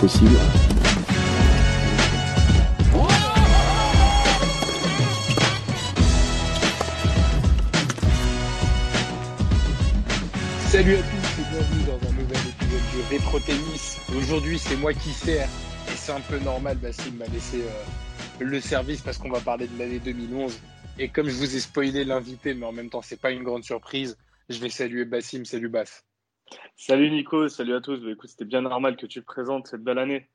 Possibles. Salut à tous et bienvenue dans un nouvel épisode du Rétro Tennis. Aujourd'hui, c'est moi qui sers et c'est un peu normal. Basile m'a laissé euh, le service parce qu'on va parler de l'année 2011. Et comme je vous ai spoilé l'invité, mais en même temps, c'est pas une grande surprise, je vais saluer Bassim. Salut Bass. Salut Nico, salut à tous. Bah, écoute, c'était bien normal que tu présentes cette belle année.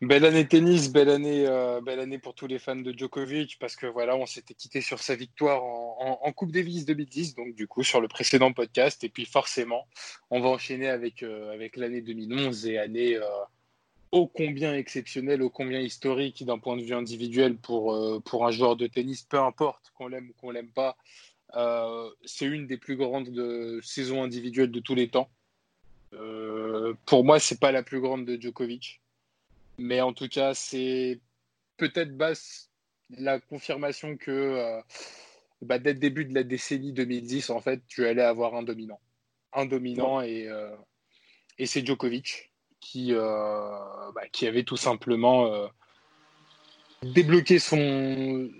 Belle année tennis, belle année, euh, belle année pour tous les fans de Djokovic parce que voilà, on s'était quitté sur sa victoire en, Coupe Davis 2010, donc du coup sur le précédent podcast, et puis forcément, on va enchaîner avec euh, l'année 2011 et année euh, ô combien exceptionnelle, ô combien historique d'un point de vue individuel pour pour un joueur de tennis, peu importe qu'on l'aime ou qu'on l'aime pas, euh, c'est une des plus grandes de, saisons individuelles de tous les temps. Euh, pour moi, c'est pas la plus grande de Djokovic. Mais en tout cas, c'est peut-être basse la confirmation que euh, bah, dès le début de la décennie 2010, en fait, tu allais avoir un dominant. Un dominant et, euh, et c'est Djokovic qui, euh, bah, qui avait tout simplement euh, débloqué son,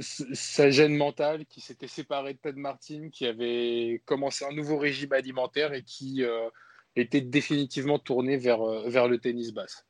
sa gêne mentale, qui s'était séparé de Ted Martin, qui avait commencé un nouveau régime alimentaire et qui euh, était définitivement tourné vers, vers le tennis basse.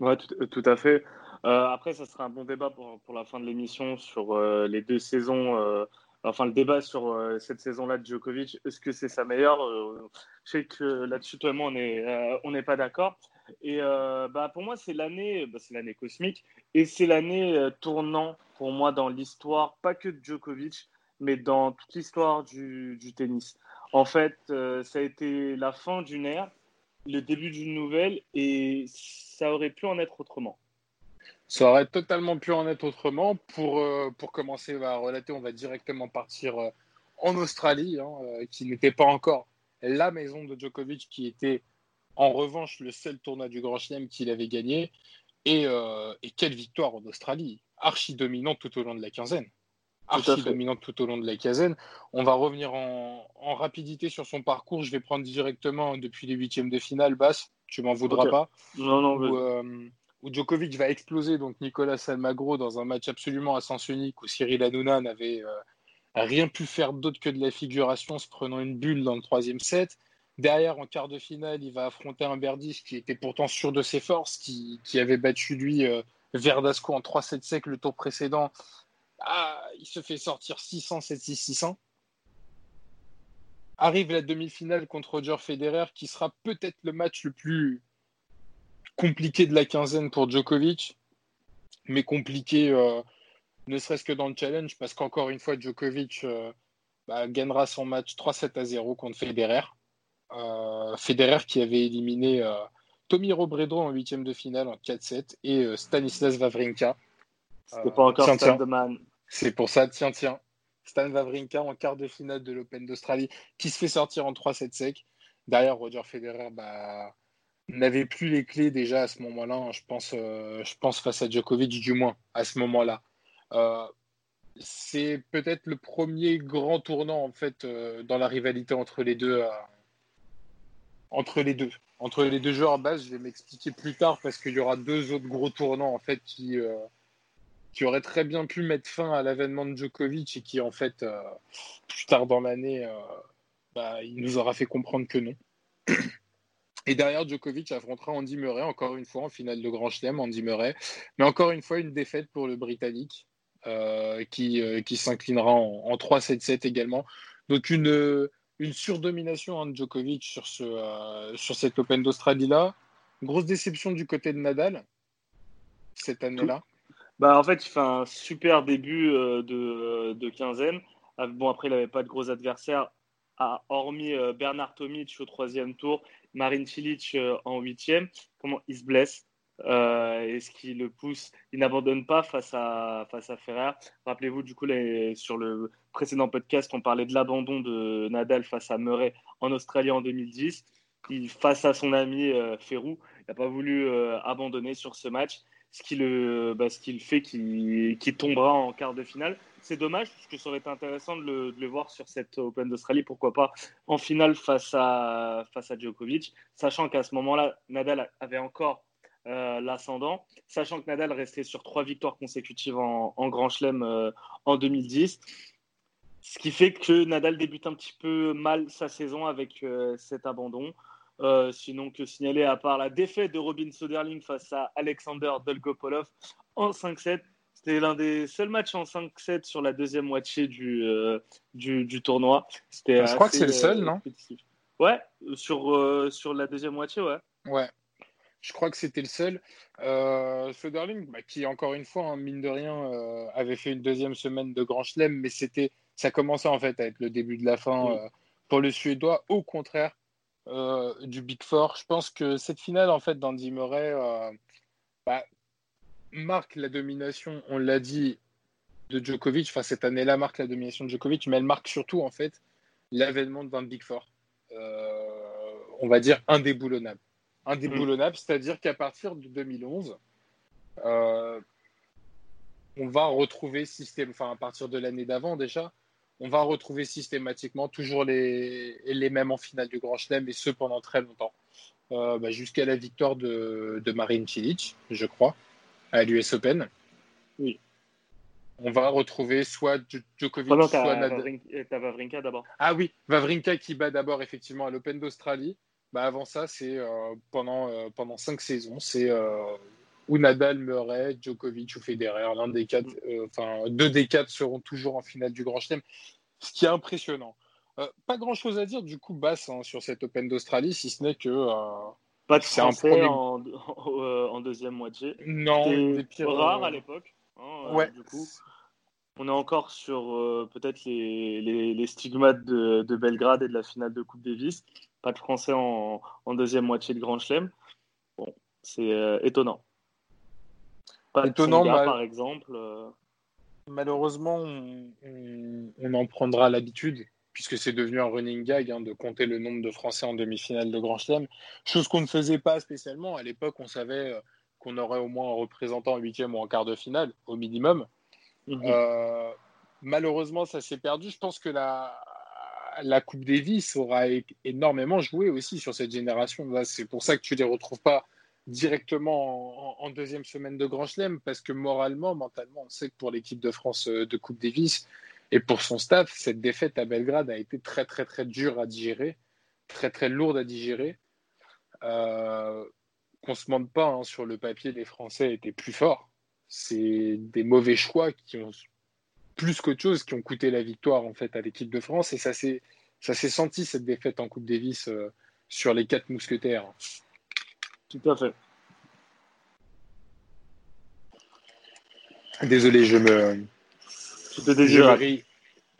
Ouais, tout, tout à fait. Euh, après, ça sera un bon débat pour, pour la fin de l'émission sur euh, les deux saisons. Euh, enfin, le débat sur euh, cette saison-là de Djokovic. Est-ce que c'est sa meilleure? Euh, Je sais que là-dessus, toi et moi, on n'est euh, on pas d'accord. Et bah, pour moi, c'est l'année, bah, c'est l'année cosmique et c'est l'année tournant pour moi dans l'histoire, pas que de Djokovic, mais dans toute l'histoire du, tennis. En fait, ça a été la fin d'une ère, le début d'une nouvelle et ça aurait pu en être autrement. Ça aurait totalement pu en être autrement. Pour, euh, pour commencer à relater, on va directement partir euh, en Australie, hein, euh, qui n'était pas encore la maison de Djokovic, qui était en revanche le seul tournoi du Grand Chelem qu'il avait gagné. Et, euh, et, quelle victoire en Australie? Archi dominante tout au long de la quinzaine. Archi dominante tout au long de la quinzaine. On va revenir en, en, rapidité sur son parcours. Je vais prendre directement depuis les huitièmes de finale. Basse, tu m'en voudras okay. pas. Non, non, où, euh, où Djokovic va exploser donc Nicolas Almagro dans un match absolument à sens unique où Cyril Hanouna n'avait euh, rien pu faire d'autre que de la figuration se prenant une bulle dans le troisième set. Derrière, en quart de finale, il va affronter un Berdych qui était pourtant sûr de ses forces, qui, avait battu lui euh, Verdasco en 3-7 sec le tour précédent. Ah, il se fait sortir 600, 7-6, 600. Arrive la demi-finale contre Roger Federer, qui sera peut-être le match le plus compliqué de la quinzaine pour Djokovic, mais compliqué euh, ne serait-ce que dans le challenge, parce qu'encore une fois, Djokovic euh, bah, gagnera son match 3-7 à 0 contre Federer. Euh, Federer qui avait éliminé Tommy Robredo en huitième de finale en 4-7 et Stanislas Wawrinka. C'était pas encore tiens. C'est pour ça, tiens, tiens. Stan Wawrinka en quart de finale de l'Open d'Australie qui se fait sortir en 3-7 sec. Derrière, Roger Federer bah, n'avait plus les clés déjà à ce moment-là, je pense, euh, je pense face à Djokovic du moins à ce moment-là. Euh, c'est peut-être le premier grand tournant en fait euh, dans la rivalité entre les deux. Entre les deux. Entre les deux joueurs à base, je vais m'expliquer plus tard parce qu'il y aura deux autres gros tournants en fait qui, qui auraient très bien pu mettre fin à l'avènement de Djokovic et qui en fait plus tard dans l'année, bah, il nous aura fait comprendre que non. Et derrière, Djokovic affrontera Andy Murray, encore une fois, en finale de Grand Chelem, Andy Murray. Mais encore une fois, une défaite pour le Britannique, euh, qui, euh, qui s'inclinera en 3-7-7 également. Donc, une, une surdomination de Djokovic sur, ce, euh, sur cet Open d'Australie-là. Grosse déception du côté de Nadal, cette année-là. Bah, en fait, il fait un super début de, de quinzaine. Bon, après, il n'avait pas de gros adversaires, hormis Bernard Tomic au troisième tour Marin Cilic euh, en huitième, comment il se blesse? Euh, Est-ce qu'il le pousse Il n'abandonne pas face à, face à Ferrer. Rappelez-vous, du coup, sur le précédent podcast, on parlait de l'abandon de Nadal face à Murray en Australie en 2010. Il, face à son ami euh, Ferrou, il n'a pas voulu euh, abandonner sur ce match. ce qui le, bah, ce qui le fait qu'il tombera en quart de finale. C'est dommage, parce que ça aurait été intéressant de le, de le voir sur cette Open d'Australie, pourquoi pas en finale face à, face à Djokovic, sachant qu'à ce moment-là, Nadal avait encore euh, l'ascendant, sachant que Nadal restait sur trois victoires consécutives en, Grand Chelem euh, en 2010. Ce qui fait que Nadal débute un petit peu mal sa saison avec euh, cet abandon. sinon, que signaler à part la défaite de Robin Soderling face à Alexander Dolgopolov en 5-7. C'était l'un des seuls matchs en 5-7 sur la deuxième moitié du, du, tournoi. Je crois que c'est le seul, non? Ouais, sur, sur la deuxième moitié, ouais. Ouais, je crois que c'était le seul. Euh, Soderling, bah, qui encore une fois, hein, mine de rien, euh, avait fait une deuxième semaine de Grand Chelem, mais c'était, ça commençait en fait à être le début de la fin euh, pour le Suédois. Au contraire euh, du Big Four, je pense que cette finale en fait d'Andy Murray bah, marque la domination. On l'a dit de Djokovic. Enfin, cette année-là marque la domination de Djokovic, mais elle marque surtout en fait l'avènement d'un Big Four. on va dire indéboulonnable indéboulonnable, c'est-à-dire qu'à partir de 2011, euh, on va retrouver système, enfin à partir de l'année d'avant déjà, on va retrouver systématiquement toujours les, les mêmes en finale du Grand Chelem et ce pendant très longtemps, euh, bah, jusqu'à la victoire de, de Marine Cilic, je crois, à l'US Open. Oui. On va retrouver soit Djokovic, soit Nadal. Vavrinka d'abord. Ah oui, Vavrinka qui bat d'abord effectivement à l'Open d'Australie. Bah avant ça, c'est euh, pendant, euh, pendant cinq saisons, c'est euh, ou Nadal, Murray, Djokovic ou Federer. L'un des quatre, enfin deux des quatre seront toujours en finale du Grand Chelem, ce qui est impressionnant. pas grand chose à dire du coup basse hein, sur cette Open d'Australie, si ce n'est que pas de Français en, en, deuxième moitié. Non, c'est rare à l'époque. Hein, ouais. Du coup, on est encore sur peut-être les, les, les, stigmates de, de, Belgrade et de la finale de Coupe Davis pas de Français en, deuxième moitié de Grand Chelem. Bon, c'est euh, étonnant. Pas étonnant, par exemple. Euh. Malheureusement, on, en prendra l'habitude, puisque c'est devenu un running gag hein, de compter le nombre de Français en demi-finale de Grand Chelem. Chose qu'on ne faisait pas spécialement. À l'époque, on savait euh, qu'on aurait au moins un représentant en huitième ou en quart de finale, au minimum. Mhm. malheureusement, ça s'est perdu. Je pense que la, la Coupe Davis aura énormément joué aussi sur cette génération. C'est pour ça que tu ne les retrouves pas directement en, deuxième semaine de Grand Chelem, parce que moralement, mentalement, on sait que pour l'équipe de France euh, de Coupe Davis et pour son staff, cette défaite à Belgrade a été très très très dure à digérer, très très lourde à digérer. Euh, qu'on se mente pas, hein, sur le papier, les Français étaient plus forts. C'est des mauvais choix qui ont plus qu'autre chose qui ont coûté la victoire en fait à l'équipe de France et ça s'est ça s'est senti cette défaite en Coupe Davis euh, sur les quatre mousquetaires. Tout à fait. Désolé, je me je, te déshydrate.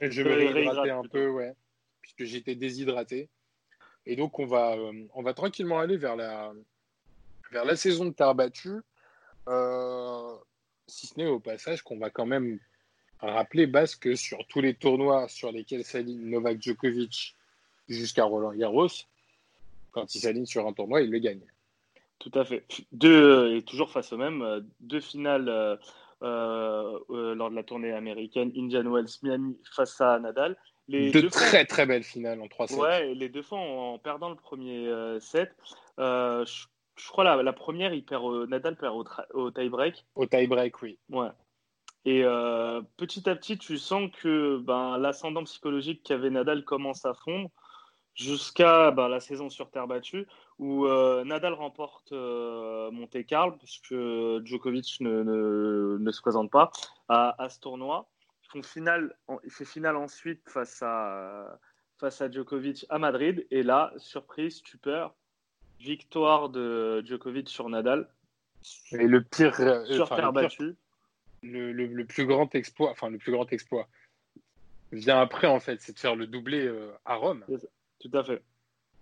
je me réhydrater un peu, ouais, puisque j'étais déshydraté. Et donc on va euh, on va tranquillement aller vers la vers la saison de terre battue. Euh, si ce n'est au passage qu'on va quand même rappeler, Bas, que sur tous les tournois sur lesquels s'aligne Novak Djokovic jusqu'à Roland Garros, quand il s'aligne sur un tournoi, il le gagne. Tout à fait. Deux, et toujours face au même, euh, deux finales euh, euh, lors de la tournée américaine, Indian Wells, Miami face à Nadal. Les deux, très très belles finales en 3 sets. Ouais, les deux fois en, perdant le premier set. Je, crois la, la première, il perd, Nadal perd au, au tie-break. Au tie-break, oui. Ouais. Et euh, petit à petit, tu sens que ben, l'ascendant psychologique qu'avait Nadal commence à fondre jusqu'à ben, la saison sur terre battue où euh, Nadal remporte euh, Monte Carlo puisque Djokovic ne, ne, se présente pas à, à ce tournoi. Ils finale, il fait finale ensuite face à, face à Djokovic à Madrid. Et là, surprise, stupeur, victoire de Djokovic sur Nadal. Et le pire, sur terre battue le, plus grand exploit, enfin le plus grand exploit vient après en fait, c'est de faire le doublé euh, à Rome. Tout à fait.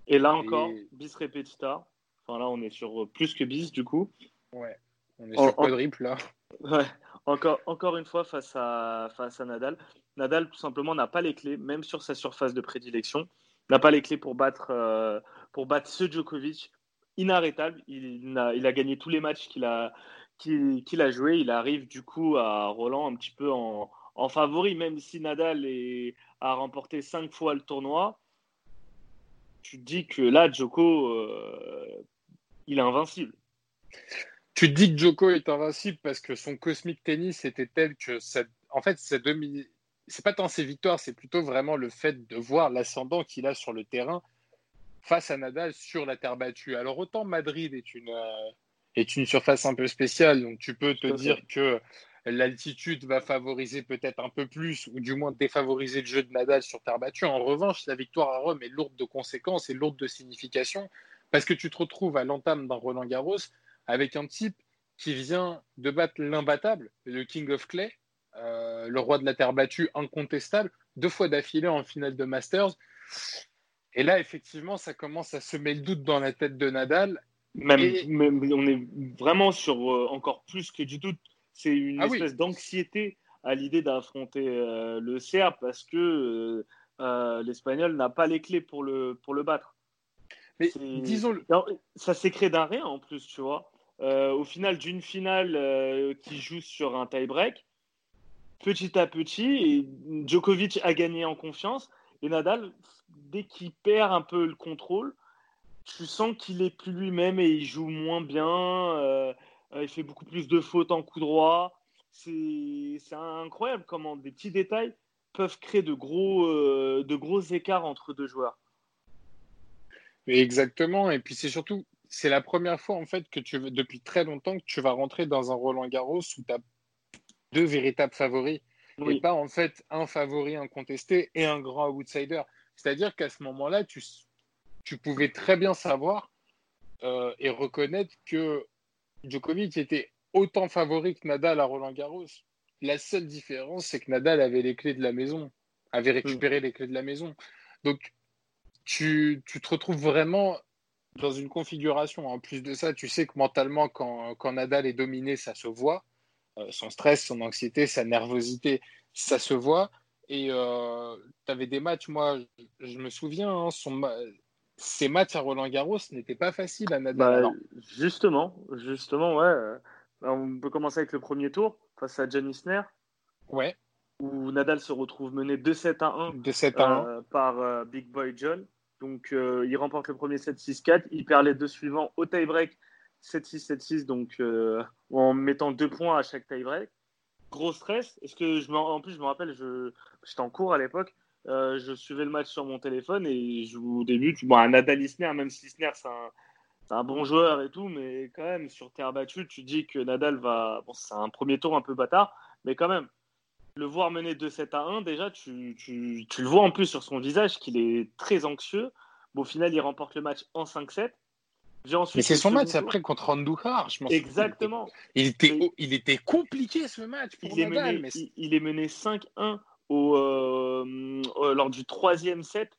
Et là encore, bis repetita. Enfin là, on est sur plus que bis du coup. Ouais. On est sur quadruple là. Ouais. Encore, encore une fois face à, face à Nadal. Nadal tout simplement n'a pas les clés, même sur sa surface de prédilection, n'a pas les clés pour battre, euh, pour battre ce Djokovic inarrêtable. Il, a, il a gagné tous les matchs qu'il a, qu'il a joué, il arrive du coup à Roland un petit peu en, favori, même si Nadal a remporté cinq fois le tournoi. Tu te dis que là, Djoko, euh, il est invincible. Tu te dis que Djoko est invincible parce que son cosmic tennis était tel que en fait, c'est demi... pas tant ses victoires, c'est plutôt vraiment le fait de voir l'ascendant qu'il a sur le terrain face à Nadal sur la terre battue. Alors autant Madrid est une, euh, est une surface un peu spéciale, donc tu peux te dire que l'altitude va favoriser peut-être un peu plus, ou du moins défavoriser le jeu de Nadal sur terre battue. En revanche, la victoire à Rome est lourde de conséquences et lourde de signification, parce que tu te retrouves à l'entame d'un Roland Garros avec un type qui vient de battre l'imbattable, le King of Clay, euh, le roi de la terre battue incontestable, deux fois d'affilée en finale de Masters. Et là, effectivement, ça commence à semer le doute dans la tête de Nadal. Même, on est vraiment sur euh, encore plus que du doute. C'est une ah espèce d'anxiété à l'idée d'affronter euh, le Serbe parce que l'Espagnol n'a pas les clés pour le, pour le battre. Mais disons, ça s'est créé d'un rien en plus, tu vois. Euh, au final d'une finale euh, qui joue sur un tie-break, petit à petit, Djokovic a gagné en confiance. Et Nadal, dès qu'il perd un peu le contrôle, tu sens qu'il est plus lui-même et il joue moins bien. Euh, il fait beaucoup plus de fautes en coup droit. C'est incroyable comment des petits détails peuvent créer de gros, de gros écarts entre deux joueurs. Exactement. Et puis c'est surtout, c'est la première fois en fait que tu depuis très longtemps que tu vas rentrer dans un Roland Garros où tu as deux véritables favoris et pas en fait un favori incontesté et un grand outsider. C'est-à-dire qu'à ce moment-là, tu, tu pouvais très bien savoir euh, et reconnaître que Djokovic était autant favori que Nadal à Roland Garros. La seule différence, c'est que Nadal avait les clés de la maison, avait récupéré les clés de la maison. Donc, tu, tu te retrouves vraiment dans une configuration. En plus de ça, tu sais que mentalement, quand, quand Nadal est dominé, ça se voit. Euh, son stress, son anxiété, sa nervosité, ça se voit. Et euh, tu avais des matchs, moi, je, me souviens, hein, son, ces matchs à Roland Garros n'étaient pas faciles à Nadal. Bah, justement, justement, ouais. On peut commencer avec le premier tour face à Jan Isner. Ouais. Où Nadal se retrouve mené 2-7 à 1, 2-7 à 1. Euh, par Big Boy John. Donc, euh, il remporte le premier 7-6-4. Il perd les deux suivants au tie-break 7-6-7-6, donc euh, en mettant deux points à chaque tie-break. Gros stress. Est-ce que je en plus, je me rappelle, j'étais en cours à l'époque. Euh, je suivais le match sur mon téléphone et je, au début, bon, un Nadal Isner, même si Isner, c'est un, bon joueur et tout, mais quand même, sur terre battue, tu dis que Nadal va. Bon, c'est un premier tour un peu bâtard, mais quand même, le voir mener 2-7 à 1, déjà, tu, tu, tu, le vois en plus sur son visage qu'il est très anxieux. Bon, au final, il remporte le match en 5-7. Mais c'est son match après contre Andujar. Je Exactement. Il était, il était, compliqué ce match pour il Nadal. Est mené, il, est mené 5-1 au, euh, lors du troisième set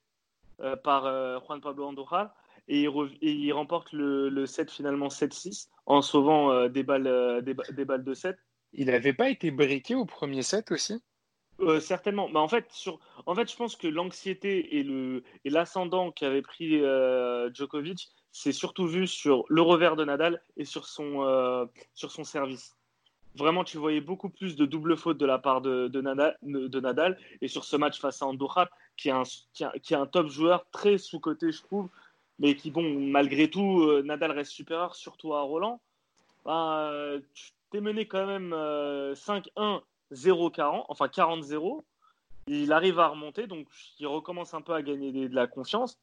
euh, par euh, Juan Pablo Andujar. Et il, il remporte le, le, set finalement 7-6 en sauvant des, balles, des, des balles de 7. Il n'avait pas été briqué au premier set aussi? Euh, certainement. Mais en, fait, sur... en fait, je pense que l'anxiété et, le... et l'ascendant qu'avait pris euh, Djokovic, c'est surtout vu sur le revers de Nadal et sur son, euh, sur son service. Vraiment, tu voyais beaucoup plus de double faute de la part de, de, Nadal, de Nadal, Et sur ce match face à Andorra, qui est un, qui, qui est un top joueur très sous-coté, je trouve, mais qui, bon, malgré tout, Nadal reste supérieur, surtout à Roland. Bah, tu t'es mené quand même 5-1, 0-40, enfin 40-0. Il arrive à remonter, donc il recommence un peu à gagner de la confiance.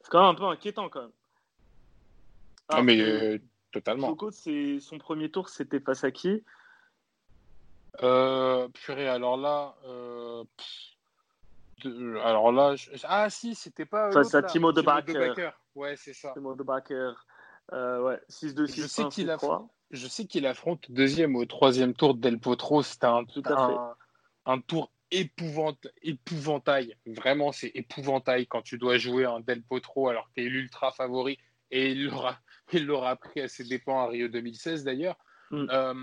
C'est quand même un peu inquiétant quand même. ah, mais euh, totalement. c'est son premier tour, c'était face à qui? Euh, Purée, alors là. Euh, alors là. Ah si, c'était pas. Face à Timo de Backer. Ouais, c'est ça. Timo de Backer. Euh, ouais, 6-2, 6 Je sais qu'il a je sais qu'il affronte deuxième ou troisième tour Del Potro. C'était un, un, tour épouvant, épouvantail. Vraiment, c'est épouvantail quand tu dois jouer un Del Potro alors que tu es l'ultra favori. Et il l'aura, il l'aura pris à ses dépens à Rio 2016 d'ailleurs. Mm. Euh,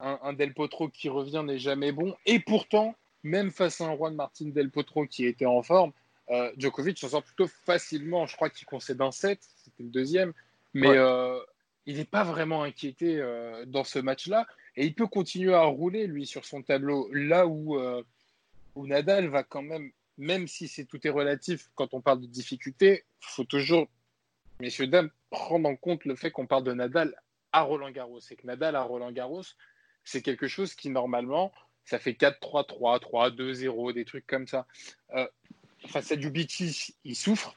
un, Del Potro qui revient n'est jamais bon. Et pourtant, même face à un Juan Martin Del Potro qui était en forme, euh, Djokovic s'en sort plutôt facilement. Je crois qu'il concède un 7, c'était le deuxième. Mais euh, il n'est pas vraiment inquiété dans ce match-là. Et il peut continuer à rouler, lui, sur son tableau. Là où, où Nadal va quand même, même si c'est tout est relatif, quand on parle de difficulté, il faut toujours, messieurs, dames, prendre en compte le fait qu'on parle de Nadal à Roland Garros. C'est que Nadal à Roland Garros, c'est quelque chose qui, normalement, ça fait 4-3-3, 3-2-0, des trucs comme ça. Euh, face à Dubiti, il souffre.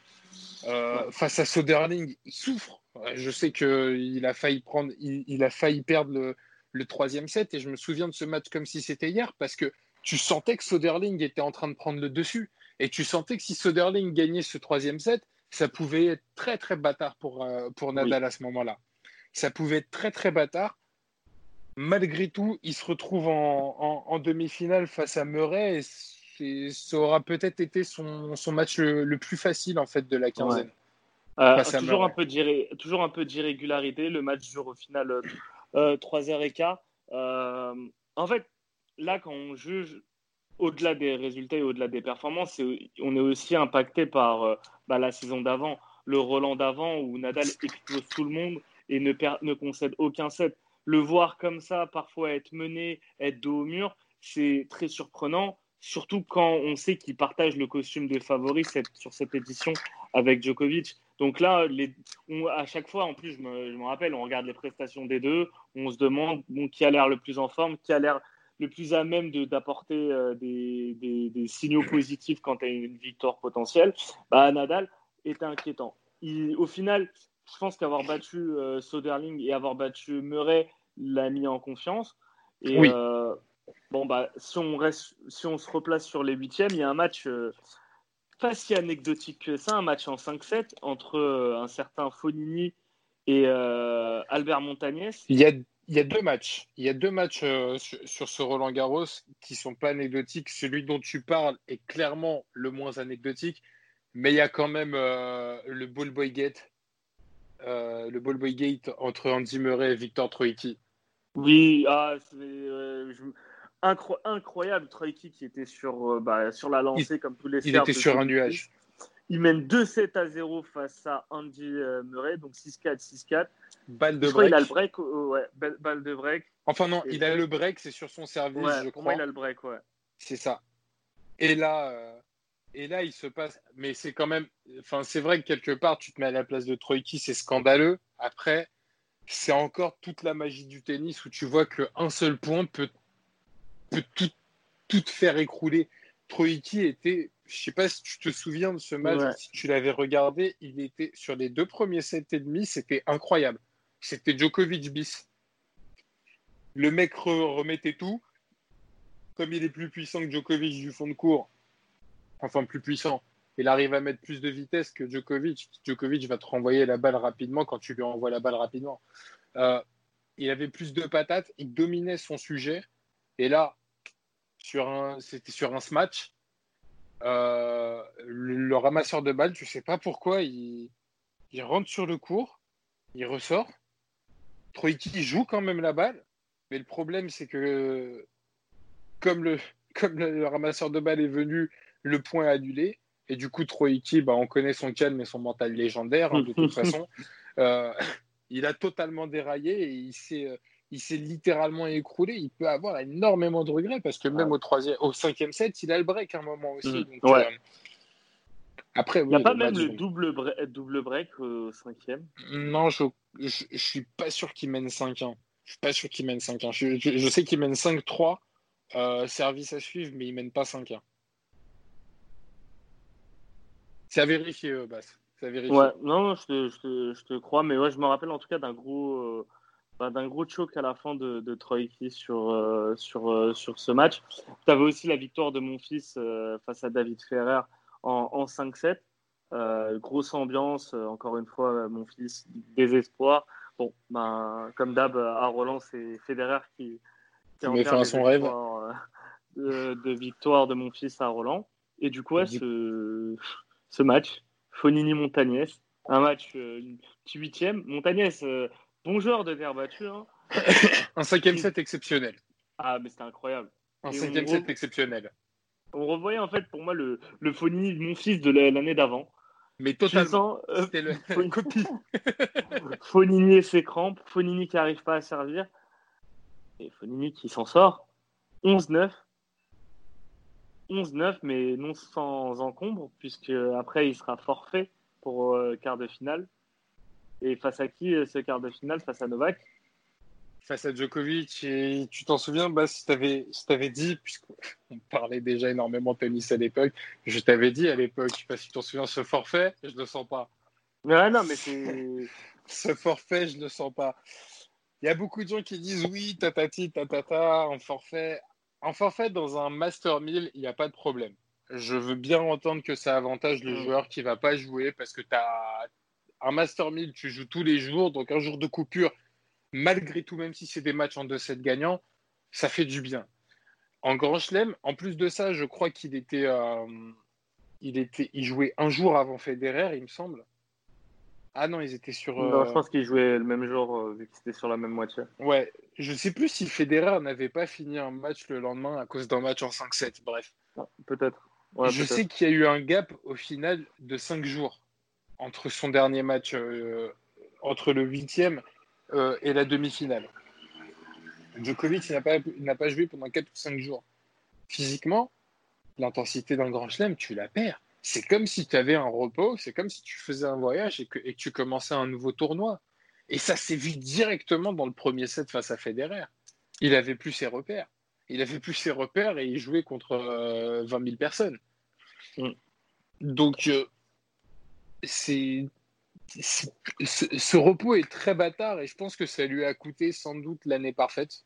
Euh, face à Soderling, il souffre. Je sais qu'il a failli il, a failli perdre le, troisième set et je me souviens de ce match comme si c'était hier parce que tu sentais que Soderling était en train de prendre le dessus et tu sentais que si Soderling gagnait ce troisième set, ça pouvait être très très bâtard pour, euh, pour Nadal à ce moment-là. Ça pouvait être très très bâtard malgré tout, il se retrouve en, demi-finale face à Murray et ça aura peut-être été son, match le, plus facile en fait de la quinzaine. Euh, toujours, un peu toujours un peu d'irrégularité. Le match dure au final euh, 3h15. Euh, euh, en fait, là, quand on juge au-delà des résultats et au-delà des performances, on est aussi impacté par bah, la saison d'avant, le Roland d'avant où Nadal explose tout le monde et ne, ne concède aucun set le voir comme ça, parfois être mené, être dos au mur, c'est très surprenant, surtout quand on sait qu'il partage le costume de favori sur cette édition avec Djokovic. Donc là, à chaque fois, en plus, je me, rappelle, on regarde les prestations des deux, on se demande qui a l'air le plus en forme, qui a l'air le plus à même d'apporter euh, des, signaux positifs quant à une victoire potentielle. Bah, Nadal est inquiétant. au final, je pense qu'avoir battu euh, Soderling et avoir battu Murray l'a mis en confiance. Et euh, bon, bah, si on, reste, si on se replace sur les huitièmes, il y a un match pas si anecdotique que ça, un match en 5-7 entre un certain Fonini et Albert Montagnès. Il y a, il y a deux matchs. Il y a deux matchs sur, ce Roland Garros qui sont pas anecdotiques. Celui dont tu parles est clairement le moins anecdotique, mais il y a quand même le Ball Boy Gate. le Ball Boy Gate entre Andy Murray et Victor Troicki. Oui, ah, euh, incroyable. Troïki qui était sur, euh, bah, sur la lancée comme tous les Il était sur un nuage. Il mène 2-7 à 0 face à Andy euh, Murray, donc 6-4, 6-4. Balle de break. il a le break, ouais, balle de break. Enfin non, il a le break, c'est sur son service, je crois. il a le break, ouais. C'est ça. Et là, et là, il se passe. Mais c'est quand même. Enfin, c'est vrai que quelque part, tu te mets à la place de Troïki, c'est scandaleux. Après, c'est encore toute la magie du tennis où tu vois qu'un seul point peut, peut tout, tout faire écrouler. Troïki était, je sais pas si tu te souviens de ce match, si tu l'avais regardé, il était sur les deux premiers sets et demi, c'était incroyable. C'était Djokovic bis. Le mec remettait tout. Comme il est plus puissant que Djokovic du fond de cours, enfin plus puissant, il arrive à mettre plus de vitesse que Djokovic. Djokovic va te renvoyer la balle rapidement quand tu lui envoies la balle rapidement. Euh, il avait plus de patates, il dominait son sujet. Et là, c'était sur un smash. Euh, le, ramasseur de balles, ne sais pas pourquoi, il, rentre sur le court, il ressort. Troïki joue quand même la balle, mais le problème, c'est que comme le, comme le ramasseur de balles est venu, le point est annulé. Et du coup, Troïki, bah, on connaît son calme et son mental légendaire, hein, de toute façon. Euh, il a totalement déraillé et il s'est, euh, il s'est littéralement écroulé. Il peut avoir énormément de regrets parce que même au, troisième, au cinquième set, il a le break à un moment aussi. Mm. Euh, après, il n'y a pas même le double, break, double break au cinquième Non, je ne suis pas sûr qu'il mène 5-1. Je suis pas sûr qu'il mène 5-1. Je, sais qu'il mène 5-3, service à suivre, mais il mène pas 5-1. C'est à vérifier, euh, Bass. Ouais, non, je te, je, te, je te, crois, mais ouais, je me rappelle en tout cas d'un gros, euh, bah, d'un gros choc à la fin de, de sur, euh, sur, sur ce match. Tu avais aussi la victoire de mon fils face à David Ferrer en, en 5-7. grosse ambiance, encore une fois, mon fils, désespoir. Bon, ben, comme d'hab, à Roland, c'est Federer qui, qui a son rêve. De, de, victoire de mon fils à Roland. Et du coup, ouais, ce ce match. Fonini Montagnès, un match euh, huitième. Montagnès, euh, bon joueur de terre battue. Hein. un cinquième set exceptionnel. Ah, mais c'était incroyable. Un cinquième set exceptionnel. On revoyait en fait pour moi le, le Fonini, mon fils de l'année d'avant. Mais totalement. Euh, c'était une copie. Fonini et ses crampes, Fonini qui n'arrive pas à servir, et Fonini qui s'en sort. 11-9. 11-9, mais non sans encombre, puisque après il sera forfait pour euh, quart de finale. Et face à qui euh, ce quart de finale? Face à Novak Face à Djokovic. Et tu t'en souviens, bah, si tu avais, si dit, puisqu'on parlait déjà énormément de tennis à l'époque, je t'avais dit à l'époque, je sais pas si tu t'en souviens, ce forfait, je ne le sens pas. Ouais, non, mais c'est. ce forfait, je ne le sens pas. Il y a beaucoup de gens qui disent oui, tatati, tatata, en forfait. En forfait, dans un Master 1000, il n'y a pas de problème. Je veux bien entendre que ça avantage le mm. joueur qui ne va pas jouer parce que tu as un Master 1000, tu joues tous les jours, donc un jour de coupure, malgré tout, même si c'est des matchs en 2-7 gagnants, ça fait du bien. En Grand Chelem, en plus de ça, je crois qu'il était, euh, il était, il jouait un jour avant Federer, il me semble. Ah non, ils étaient sur. Non, je euh, pense qu'ils jouaient le même jour, euh, vu qu'ils étaient sur la même moitié. Ouais, je sais plus si Federer n'avait pas fini un match le lendemain à cause d'un match en 5-7. Bref. Ah, peut-être. je sais qu'il y a eu un gap au final de 5 jours entre son dernier match, euh, entre le 8e et la demi-finale. Djokovic n'a pas, pas joué pendant 4 ou 5 jours. Physiquement, l'intensité d'un grand chelem, tu la perds c'est comme si tu avais un repos, c'est comme si tu faisais un voyage et que, tu commençais un nouveau tournoi. Et ça s'est vu directement dans le premier set face à Federer. Il avait plus ses repères. Il avait plus ses repères et il jouait contre 20 euh, 000 personnes. Mm. Donc, euh, c'est, ce repos est très bâtard et je pense que ça lui a coûté sans doute l'année parfaite.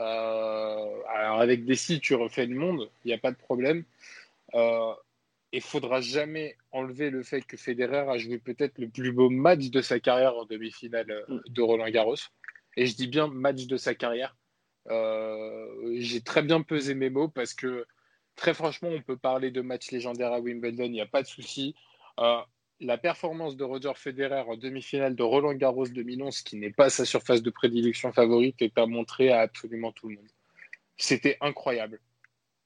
Euh, alors, avec des sites, tu refais le monde, il n'y a pas de problème. Il faudra jamais enlever le fait que Federer a joué peut-être le plus beau match de sa carrière en demi-finale euh, mm. de Roland Garros. Et je dis bien match de sa carrière. Euh, j'ai très bien pesé mes mots parce que très franchement, on peut parler de match légendaire à Wimbledon, il n'y a pas de souci. Euh, la performance de Roger Federer en demi-finale de Roland Garros 2011, qui n'est pas sa surface de prédilection favorite, est à montrer à absolument tout le monde. C'était incroyable.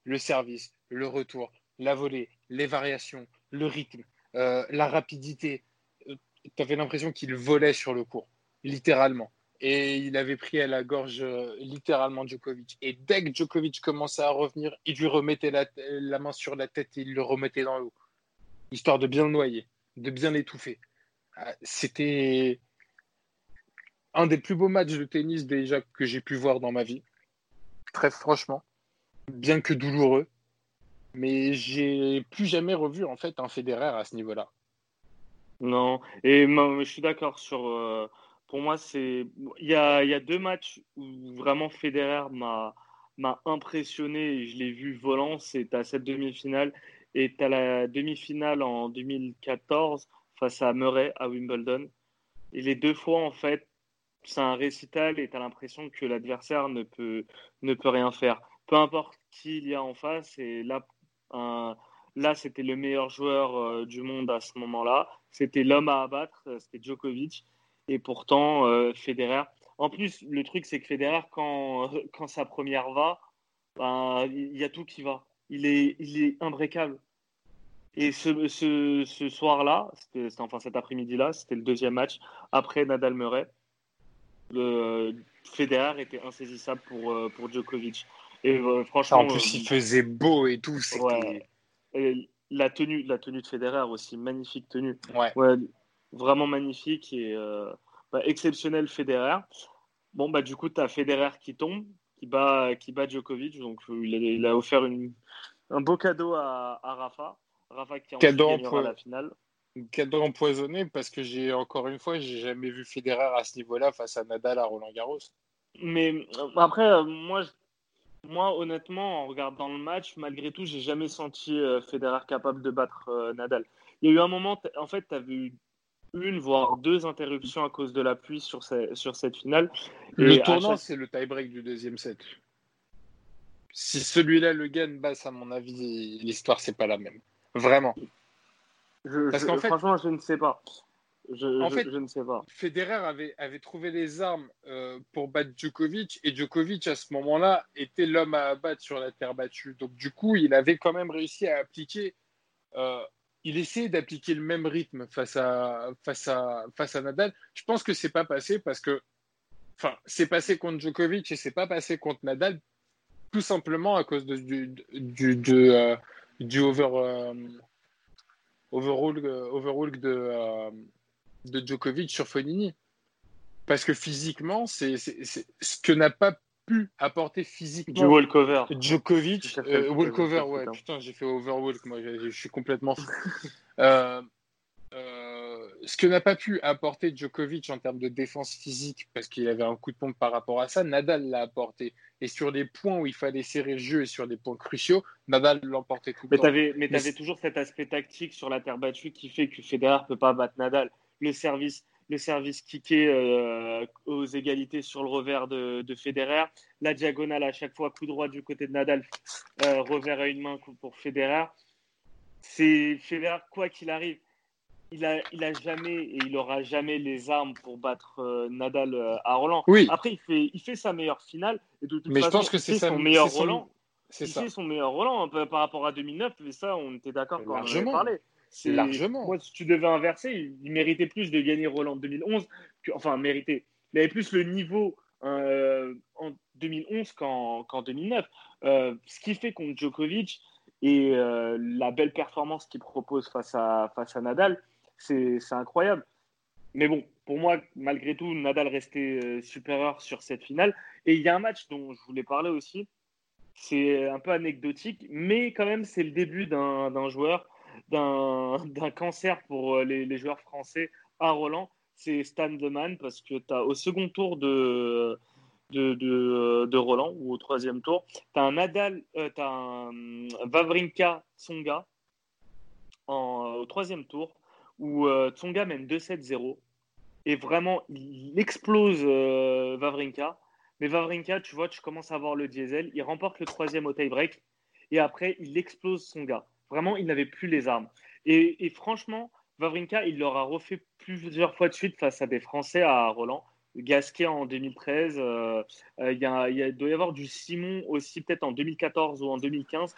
Le service, le retour, la volée, les variations, le rythme, euh, la rapidité. Euh, tu avais l'impression qu'il volait sur le cours, littéralement. Et il avait pris à la gorge euh, littéralement Djokovic. Et dès que Djokovic commençait à revenir, il lui remettait la, la main sur la tête et il le remettait dans l'eau, histoire de bien le noyer, de bien l'étouffer. C'était un des plus beaux matchs de tennis déjà que j'ai pu voir dans ma vie. Très franchement, bien que douloureux, mais j'ai plus jamais revu en fait un Federer à ce niveau-là. Non, et je suis d'accord sur. Euh, pour moi, c'est il y a, deux matchs où vraiment Federer m'a m'a impressionné et je l'ai vu volant. C'est à cette demi-finale et à la demi-finale en 2014 face à Murray à Wimbledon. Et les deux fois, en fait, c'est un récital et tu as l'impression que l'adversaire ne peut, ne peut rien faire. Peu importe qui il y a en face, et là, là, c'était le meilleur joueur euh, du monde à ce moment-là. C'était l'homme à abattre, euh, c'était Djokovic. Et pourtant, euh, Federer. En plus, le truc, c'est que Federer, quand, quand sa première va, ben, il y a tout qui va. Il est, il est imbrécable. Et ce, ce, ce soir-là, c'était enfin cet après-midi-là, c'était le deuxième match après Nadal Murray. Le Federer était insaisissable pour, pour Djokovic. Et euh, franchement. En plus, il faisait beau et tout. Ouais. la tenue, la tenue de Federer aussi, magnifique tenue. Ouais. vraiment magnifique et euh, bah, exceptionnel Federer. Bon, bah, du coup, tu as Federer qui tombe, qui bat, qui bat Djokovic. Donc, euh, il a, offert une, un beau cadeau à, à Rafa. Rafa qui a cadeau gagnera la finale. Cadeau empoisonné parce que j'ai encore une fois, j'ai jamais vu Federer à ce niveau-là face à Nadal à Roland Garros. Mais après, moi, moi, honnêtement, en regardant le match, malgré tout, j'ai jamais senti euh, Federer capable de battre euh, Nadal. Il y a eu un moment, en fait, tu avais eu une, voire deux interruptions à cause de la pluie sur, sur cette finale. Le tournant, c'est le tie-break du deuxième set. Si celui-là le gagne, basse, à mon avis, l'histoire, c'est pas la même. Vraiment. Parce qu'en fait, franchement, je ne sais pas. Je, en fait, je ne sais pas. Federer avait, avait trouvé les armes euh, pour battre Djokovic et Djokovic à ce moment-là était l'homme à abattre sur la terre battue. Donc du coup, il avait quand même réussi à appliquer euh, il essayait d'appliquer le même rythme face à, face à, face à Nadal. Je pense que c'est pas passé parce que, enfin, c'est passé contre Djokovic et c'est pas passé contre Nadal, tout simplement à cause de, du, du, du, euh, du over, euh, overrule de, euh, de Djokovic sur Fonini. Parce que physiquement, c'est ce que n'a pas pu apporter physiquement. Du walkover. Djokovic, euh, walkover, ouais, putain, j'ai fait overwalk, moi, je, suis complètement fou. euh, euh, ce que n'a pas pu apporter Djokovic en termes de défense physique, parce qu'il avait un coup de pompe par rapport à ça, Nadal l'a apporté. Et sur des points où il fallait serrer le jeu et sur des points cruciaux, Nadal l'emportait tout le temps. Avais, mais tu avais toujours cet aspect tactique sur la terre battue qui fait que Federer ne peut pas battre Nadal. Le service, le service kické euh, aux égalités sur le revers de, de, Federer, la diagonale à chaque fois, coup droit du côté de Nadal, euh, revers à une main pour Federer. C'est Federer, quoi qu'il arrive, il a, il a jamais et il aura jamais les armes pour battre euh, Nadal euh, à Roland. Oui. Après, il fait, il fait sa meilleure finale. Et de toute mais façon, je pense que c'est son meilleur Roland. C'est son meilleur Roland par rapport à 2009. Mais ça, on était d'accord quand on en avait parlé. Largement. Moi, si tu devais inverser, il, méritait plus de gagner Roland 2011. Que, enfin, méritait. Il avait plus le niveau euh, en 2011 qu'en 2009. Euh, ce qui fait contre Djokovic et euh, la belle performance qu'il propose face à, face à Nadal, c'est incroyable. Mais bon, pour moi, malgré tout, Nadal restait supérieur sur cette finale. Et il y a un match dont je voulais parler aussi. C'est un peu anecdotique, mais quand même, c'est le début d'un joueur, d'un cancer pour euh, les, joueurs français à Roland. C'est Stan Deman, parce que tu as au second tour de, de, Roland, ou au troisième tour, tu as un Nadal, euh, tu as un Vavrinka Tsonga au troisième tour où euh, Tsonga mène 2-7-0 et vraiment il explose euh, Vavrinka. Mais Vavrinka, tu vois, tu commences à voir le diesel. Il remporte le troisième au tie-break et après il explose Tsonga. Vraiment, il n'avait plus les armes. Et, franchement, Vavrinka, il l'aura refait plusieurs fois de suite face à des Français à Roland. Gasquet en 2013, euh, a, il, doit y avoir du Simon aussi peut-être en 2014 ou en 2015.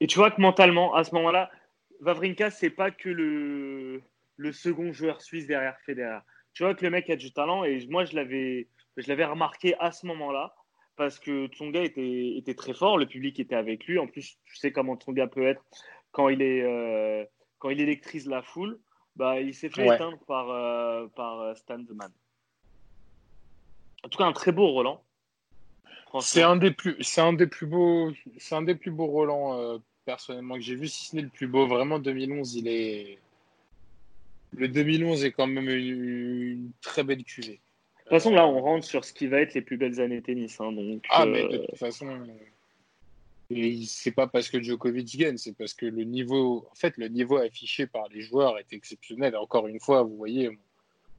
Et tu vois que mentalement, à ce moment-là, Vavrinka, c'est pas que le, le second joueur suisse derrière Federer. Tu vois que le mec a du talent et moi, je l'avais remarqué à ce moment-là parce que Tsonga était, était très fort, le public était avec lui. En plus, tu sais comment Tsonga peut être quand il, est, euh, quand il électrise la foule. Bah, il s'est fait Ouais. éteindre par, euh, par euh, Stan Deman. En tout cas, un très beau Roland. C'est un des plus, c'est un des plus beaux, c'est un des plus beaux Roland euh, personnellement que j'ai vu, si ce n'est le plus beau. Vraiment, 2011, il est. Le 2011 est quand même une, une très belle cuvée. De toute façon, là, on rentre sur ce qui va être les plus belles années tennis. hein, donc, Ah, euh, mais de toute façon, euh, c'est pas parce que Djokovic gagne, c'est parce que le niveau, en fait, le niveau affiché par les joueurs est exceptionnel. Encore une fois, vous voyez,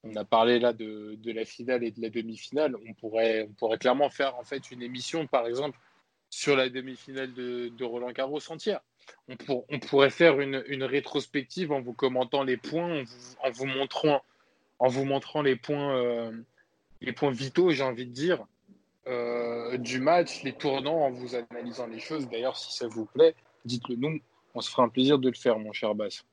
on a parlé là de, de la finale et de la demi-finale. On pourrait, on pourrait clairement faire en fait une émission, par exemple, sur la demi-finale de, de Roland Garros entière. On, pour- on pourrait faire une, une rétrospective en vous commentant les points, en vous, en vous montrant, en vous montrant les points, euh, les points vitaux, j'ai envie de dire, euh, du match, les tournants, en vous analysant les choses. D'ailleurs, si ça vous plaît, dites-le nous. On se fera un plaisir de le faire, mon cher Bass.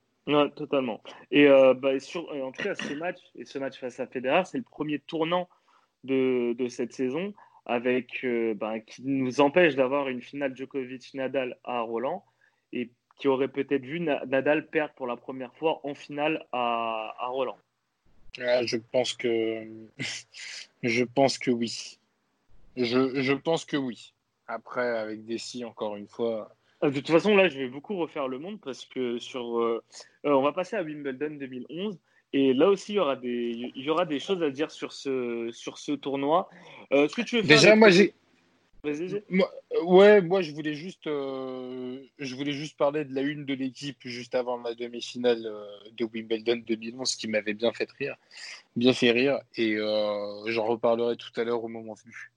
Totalement. Et euh, bah, et en tout cas, ce match, et ce match face à Federer, c'est le premier tournant de, cette saison avec, euh, bah, qui nous empêche d'avoir une finale Djokovic-Nadal à Roland et qui aurait peut-être vu Na- Nadal perdre pour la première fois en finale à Roland. Ah, je pense que je pense que oui. Je, je pense que oui. Après, avec des si, encore une fois. Euh, De toute façon, là, je vais beaucoup refaire le monde parce que sur, euh, euh, on va passer à Wimbledon 2011 et là aussi, il y aura des, il y aura des choses à dire sur ce, sur ce tournoi. Euh, Est-ce que tu veux faire Déjà, moi, j'ai. Moi, euh, ouais, moi, je voulais juste, euh, je voulais juste parler de la une de l'équipe juste avant la demi-finale euh, de Wimbledon 2011 qui m'avait bien fait rire, bien fait rire, et euh, j'en reparlerai tout à l'heure au moment venu.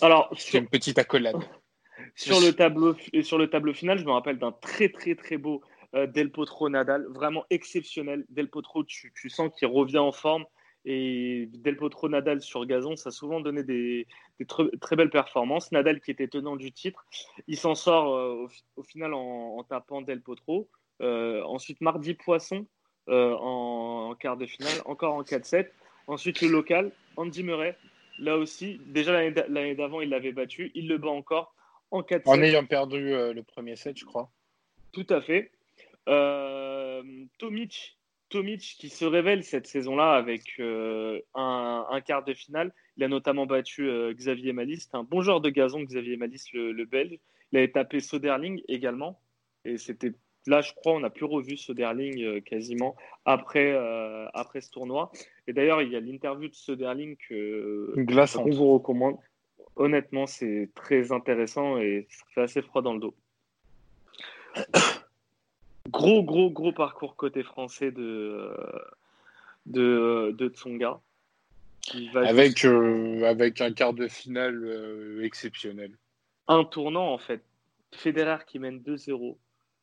Alors, C'est sur, une petite accolade. sur le tableau, sur le tableau final, je me rappelle d'un très, très, très beau Del Potro Nadal, vraiment exceptionnel. Del Potro, tu, tu sens qu'il revient en forme. Et Del Potro Nadal sur gazon, ça a souvent donné des, très belles performances. Nadal, qui était tenant du titre, il s'en sort euh, au, fi- au final en, en tapant Del Potro. ensuite, mardi, Poisson en, quart de finale, encore en 4-7. Ensuite, le local, Andy Murray. Là aussi, déjà l'année d'avant, il l'avait battu. Il le bat encore en 4-7. En ayant perdu le premier set, je crois. Tout à fait. Tomic, Tomic qui se révèle cette saison-là avec un, quart de finale. Il a notamment battu Xavier Malice. C'est un bon joueur de gazon, Xavier Malice, le, le Belge. Il avait tapé Soderling également. Et c'était là, je crois, on n'a plus revu Soderling euh, quasiment après, euh, après ce tournoi. Et d'ailleurs, il y a l'interview de Soderling que qu'on vous recommande. Honnêtement, c'est très intéressant et ça fait assez froid dans le dos. Gros, gros, gros parcours côté français de, de, de Tsonga. Avec, euh, avec un quart de finale exceptionnel. Un tournant, en fait. Federer qui mène 2-0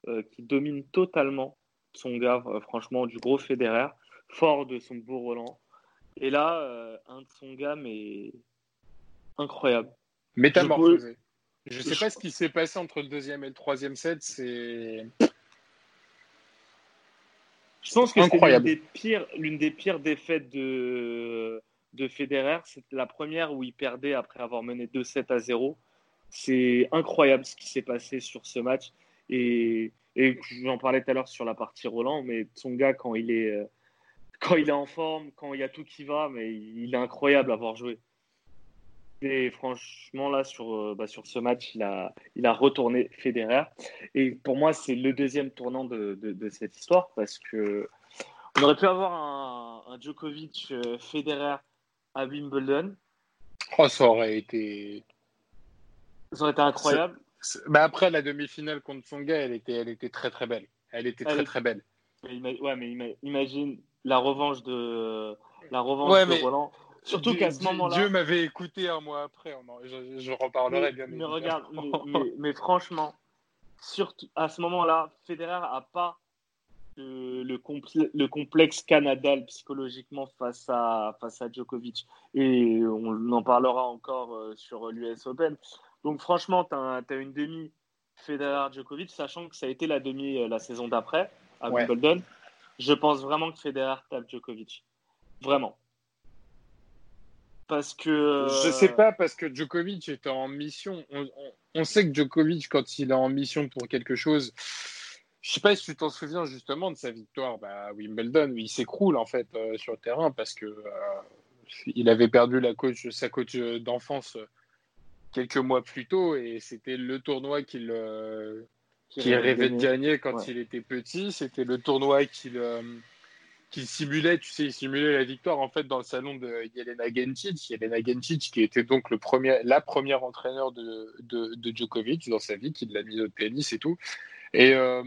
euh, qui domine totalement son gars, euh, franchement, du gros Federer, fort de son beau Roland. Et là, euh, un de son gars, mais incroyable. Métamorphosé. Je ne sais pas ce qui s'est passé entre le deuxième et le troisième set. C'est. Je pense que c'est l'une des pires, l'une des pires défaites de de Federer. C'était la première où il perdait après avoir mené 2-7 à 0. C'est incroyable ce qui s'est passé sur ce match. Et, j'en parlais tout à l'heure sur la partie Roland, mais son gars, quand il est, euh, quand il est en forme, quand il y a tout qui va, mais il est incroyable à voir jouer. Et franchement, là, sur, euh, bah, sur ce match, il a, il a retourné Federer. Et pour moi, c'est le deuxième tournant de, de, cette histoire parce que on aurait pu avoir un, un Djokovic euh, Federer à Wimbledon. Oh, ça aurait été. Ça aurait été incroyable. Bah après, la demi-finale contre Songa, elle était, elle était très très belle. Elle était très très belle. ouais, mais imagine la revanche de, la revanche de Roland. Surtout qu'à ce moment-là. Dieu m'avait écouté un mois après. je, je, reparlerai bien. Mais regarde, mais, franchement, surtout à ce moment-là, Federer n'a pas le, le, complexe Canadal psychologiquement face à, face à Djokovic. Et on en parlera encore euh, sur l'US Open. Donc franchement, tu as, une demi Federer-Djokovic, sachant que ça a été la demi euh, la saison d'après à Wimbledon. Je pense vraiment que Federer tape Djokovic. Vraiment. Parce que. Je sais pas, parce que Djokovic était en mission. On, sait que Djokovic, quand il est en mission pour quelque chose, je sais pas si tu t'en souviens justement de sa victoire bah, à Wimbledon, où il s'écroule en fait euh, sur le terrain parce que euh, il avait perdu la coach, sa coach d'enfance quelques mois plus tôt et c'était le tournoi qu'il euh, rêvait de gagner quand il était petit. C'était le tournoi qu'il euh, simulait, tu sais, simulait la victoire en fait dans le salon de Yelena Gencic. Yelena Gencic qui était donc le premier, la première entraîneur de, de, Djokovic dans sa vie, qui l'a mis au tennis et tout. Et euh,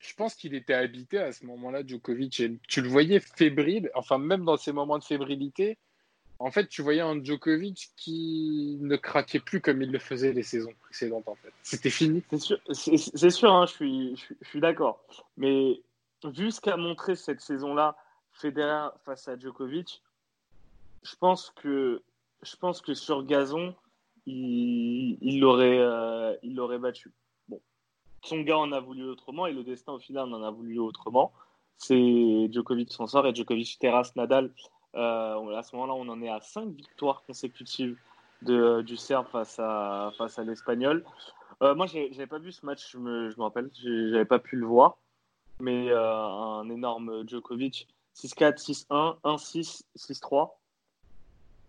je pense qu'il était habité à ce moment-là, Djokovic. Et tu le voyais fébrile, enfin même dans ces moments de fébrilité, en fait, tu voyais un Djokovic qui ne craquait plus comme il le faisait les saisons précédentes. En fait, c'était fini. C'est sûr, c'est sûr hein, je suis, je, suis d'accord. Mais vu ce qu'a montré cette saison-là, Federer face à Djokovic, je pense que, je pense que sur gazon, il l'aurait euh, il battu. Bon, son gars en a voulu autrement et le destin au final en a voulu autrement. C'est Djokovic s'en sort et Djokovic terrasse Nadal euh, à ce moment-là, on en est à 5 victoires consécutives de, du Serbe face à, face à l'Espagnol. Euh, moi, je n'avais pas vu ce match, je me, je me rappelle, pas pu le voir. Mais euh, un énorme Djokovic, 6-4, 6-1, 1-6, 6-3.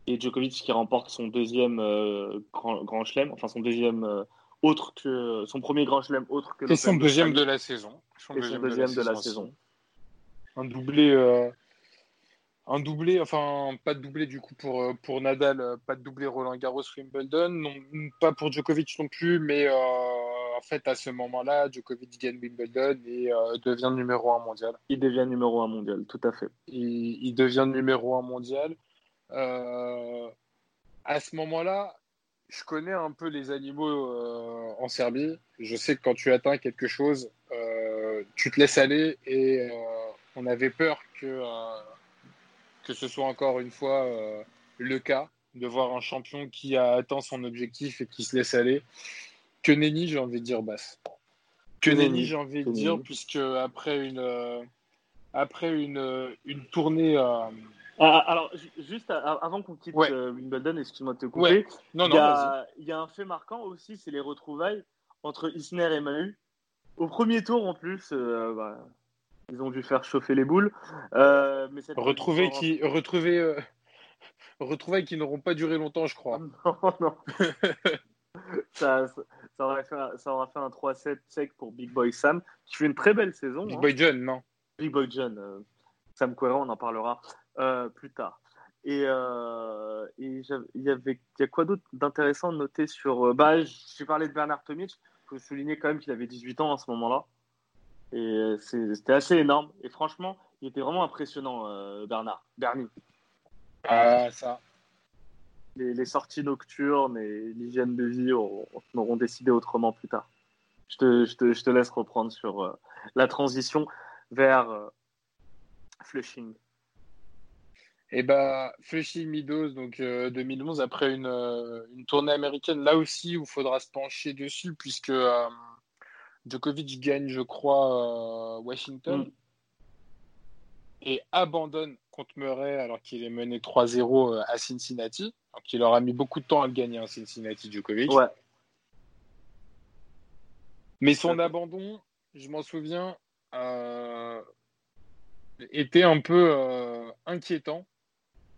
Et Djokovic qui remporte son deuxième grand, grand chelem, enfin son deuxième autre que son premier grand chelem autre que. Et son deuxième de la saison. Son deuxième, de la, saison. Un doublé un doublé, enfin pas de doublé du coup pour, euh, pour Nadal, euh, pas de doublé Roland Garros Wimbledon, non, pas pour Djokovic non plus, mais euh, en fait à ce moment-là, Djokovic gagne Wimbledon et devient numéro un mondial. Il devient numéro un mondial, tout à fait. Il, il devient numéro un mondial. à ce moment-là, je connais un peu les animaux en Serbie. Je sais que quand tu atteins quelque chose, tu te laisses aller et on avait peur que que ce soit encore une fois euh, le cas de voir un champion qui a atteint son objectif et qui se laisse aller. Que nenni, j'ai envie de dire basse. Que nenni, j'ai envie de dire, puisque après une, euh, après une, une tournée. Euh, ah, ah, alors, juste avant qu'on quitte Wimbledon, excuse-moi de te couper, non, non, il, y a, il y a un fait marquant aussi, c'est les retrouvailles entre Isner et Mahu. Au premier tour, en plus, bah, ils ont dû faire chauffer les boules. mais retrouver qui, retrouver, retrouvailles qui n'auront pas duré longtemps, je crois. Non, non. ça, ça, aurait fait, ça aura fait un 3-7 sec pour Big Boy Sam, qui fait une très belle saison. Big hein. Boy John, non Big Boy John. Euh, Sam Querrand, on en parlera euh, plus tard. Et euh, il y avait y a quoi d'autre d'intéressant noté sur. bah, j'ai parlé de Bernard Tomic. Il faut souligner quand même qu'il avait 18 ans à ce moment-là. Et c'était assez énorme. Et franchement, il était vraiment impressionnant, Bernard. Bernie. Ah, ça les, sorties nocturnes et l'hygiène de vie auront, décidé autrement plus tard. Je te, laisse reprendre sur euh, la transition vers euh, Flushing. Et eh bah, Flushing Meadows, donc 2011, euh, après une, tournée américaine, là aussi où il faudra se pencher dessus, puisque Djokovic gagne, je crois, Washington. Mm et abandonne contre Murray alors qu'il est mené 3-0 euh, à Cincinnati. Donc il aura mis beaucoup de temps à le gagner, hein, Cincinnati Djokovic. Ouais. Mais son abandon, je m'en souviens, euh, était un peu euh, inquiétant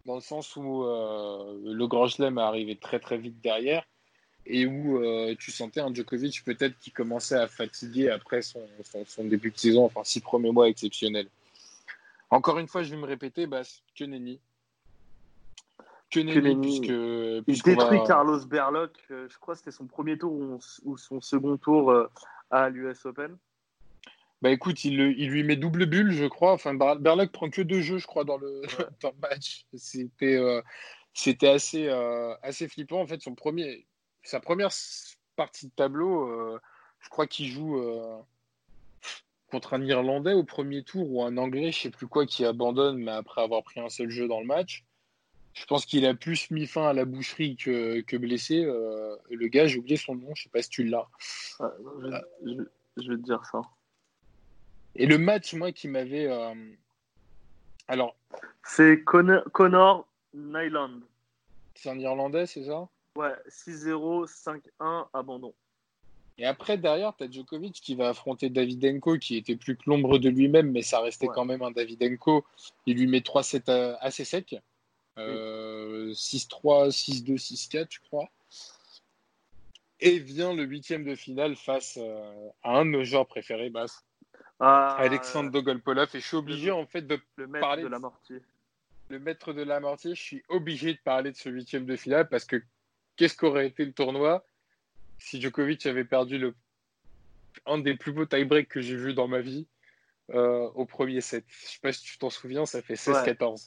dans le sens où le Grand Chelem est arrivé très très vite derrière et où tu sentais un Djokovic peut-être qui commençait à fatiguer après son, son, début de saison, enfin six premiers mois exceptionnels. Encore une fois, je vais me répéter, bah. Que puisque, Il détruit Carlos Berloc, euh, je crois que c'était son premier tour ou, son second tour euh, à l'US Open. Bah écoute, il, il, lui met double bulle, je crois. Enfin, Berloc prend que deux jeux, je crois, dans le, match. C'était euh, c'était assez, assez flippant. En fait, son premier, sa première partie de tableau, je crois qu'il joue contre un Irlandais au premier tour ou un Anglais, je sais plus quoi, qui abandonne, mais après avoir pris un seul jeu dans le match. Je pense qu'il a plus mis fin à la boucherie que, que blessé. Euh, le gars, j'ai oublié son nom, je sais pas si tu l'as. je, vais te dire ça. Et le match, moi, qui m'avait. Euh, alors. C'est Connor, Nyland. C'est un Irlandais, c'est ça? Ouais, 6-0, 5-1, abandon. Et après, derrière, tu as Djokovic qui va affronter Davidenko, qui était plus que l'ombre de lui-même, mais ça restait quand même un Davidenko. Il lui met 3-7 euh, assez sec. 6-3, 6-2, 6-4, je crois. Et vient le huitième de finale face euh, à un de nos joueurs préférés, Bass. Ah, Alexandre Dogolpolov. Et je suis obligé, en fait, de le maître parler de la mortier. Le maître de la mortier, je suis obligé de parler de ce huitième de finale parce que qu'est-ce qu'aurait été le tournoi si Djokovic avait perdu le, un des plus beaux tie-breaks que j'ai vu dans ma vie euh, au premier set? Je sais pas si tu t'en souviens, ça fait 16-14. Ouais.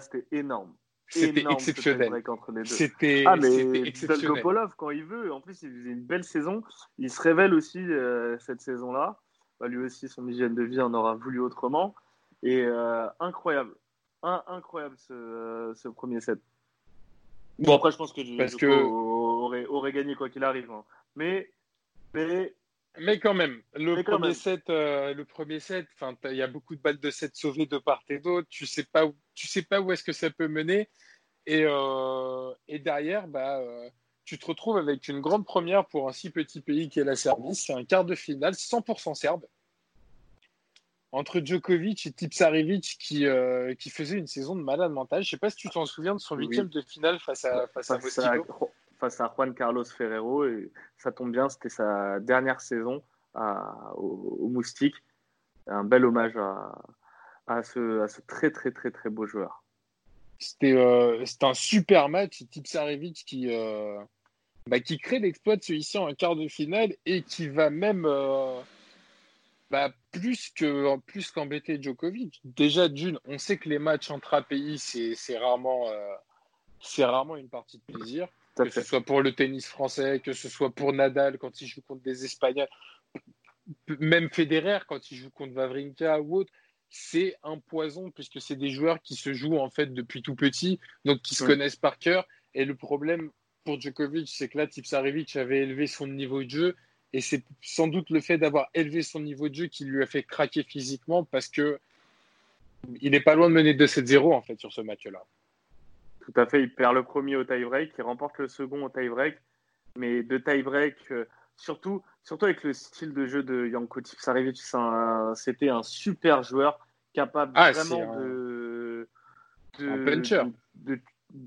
C'était énorme. C'était exceptionnel. C'était ah, mais Polov, quand il veut, en plus, il faisait une belle saison. Il se révèle aussi euh, cette saison-là. Bah, lui aussi, son hygiène de vie en aura voulu autrement. Et euh, incroyable. incroyable ce, ce, premier set. Bon, après, je pense que, Parce que... Aurait, aurait, gagné quoi qu'il arrive. Hein. Mais, mais, mais quand même, le premier set, euh, le premier set, enfin, il y a beaucoup de balles de set sauvées de part et d'autre. Tu sais pas, où, tu sais pas où est-ce que ça peut mener. Et, euh, et derrière, bah, euh, tu te retrouves avec une grande première pour un si petit pays qui est la Serbie. C'est un quart de finale 100% serbe entre Djokovic et Tipsarevic qui, qui faisait une saison de malade mental. Je ne sais pas si tu t'en souviens de son huitième de finale face à, face, à, face à Juan Carlos Ferrero. Et ça tombe bien, c'était sa dernière saison à, au, Moustique. Un bel hommage à, à, ce, à ce très très très très beau joueur. C'était euh, un super match. Tipsarevic qui, euh, bah, qui crée l'exploit de celui-ci en quart de finale et qui va même euh, bah, plus que plus qu'embêter Djokovic. Déjà d'une, on sait que les matchs entre pays c'est rarement euh, c'est rarement une partie de plaisir. Que ce soit pour le tennis français, que ce soit pour Nadal quand il joue contre des Espagnols, même Federer quand il joue contre Vavrinka ou autre, c'est un poison puisque c'est des joueurs qui se jouent en fait depuis tout petit, donc qui se connaissent par cœur. Et le problème pour Djokovic, c'est que là, Tipsarevic avait élevé son niveau de jeu Et c'est sans doute le fait d'avoir élevé son niveau de jeu qui lui a fait craquer physiquement parce que il n'est pas loin de mener 2-7-0 en fait sur ce match-là. Tout à fait, il perd le premier au tie-break, il remporte le second au tie-break, mais de tie-break, euh, surtout, surtout avec le style de jeu de Janko Tipsarevic, c'était un super joueur capable ah, vraiment de, de,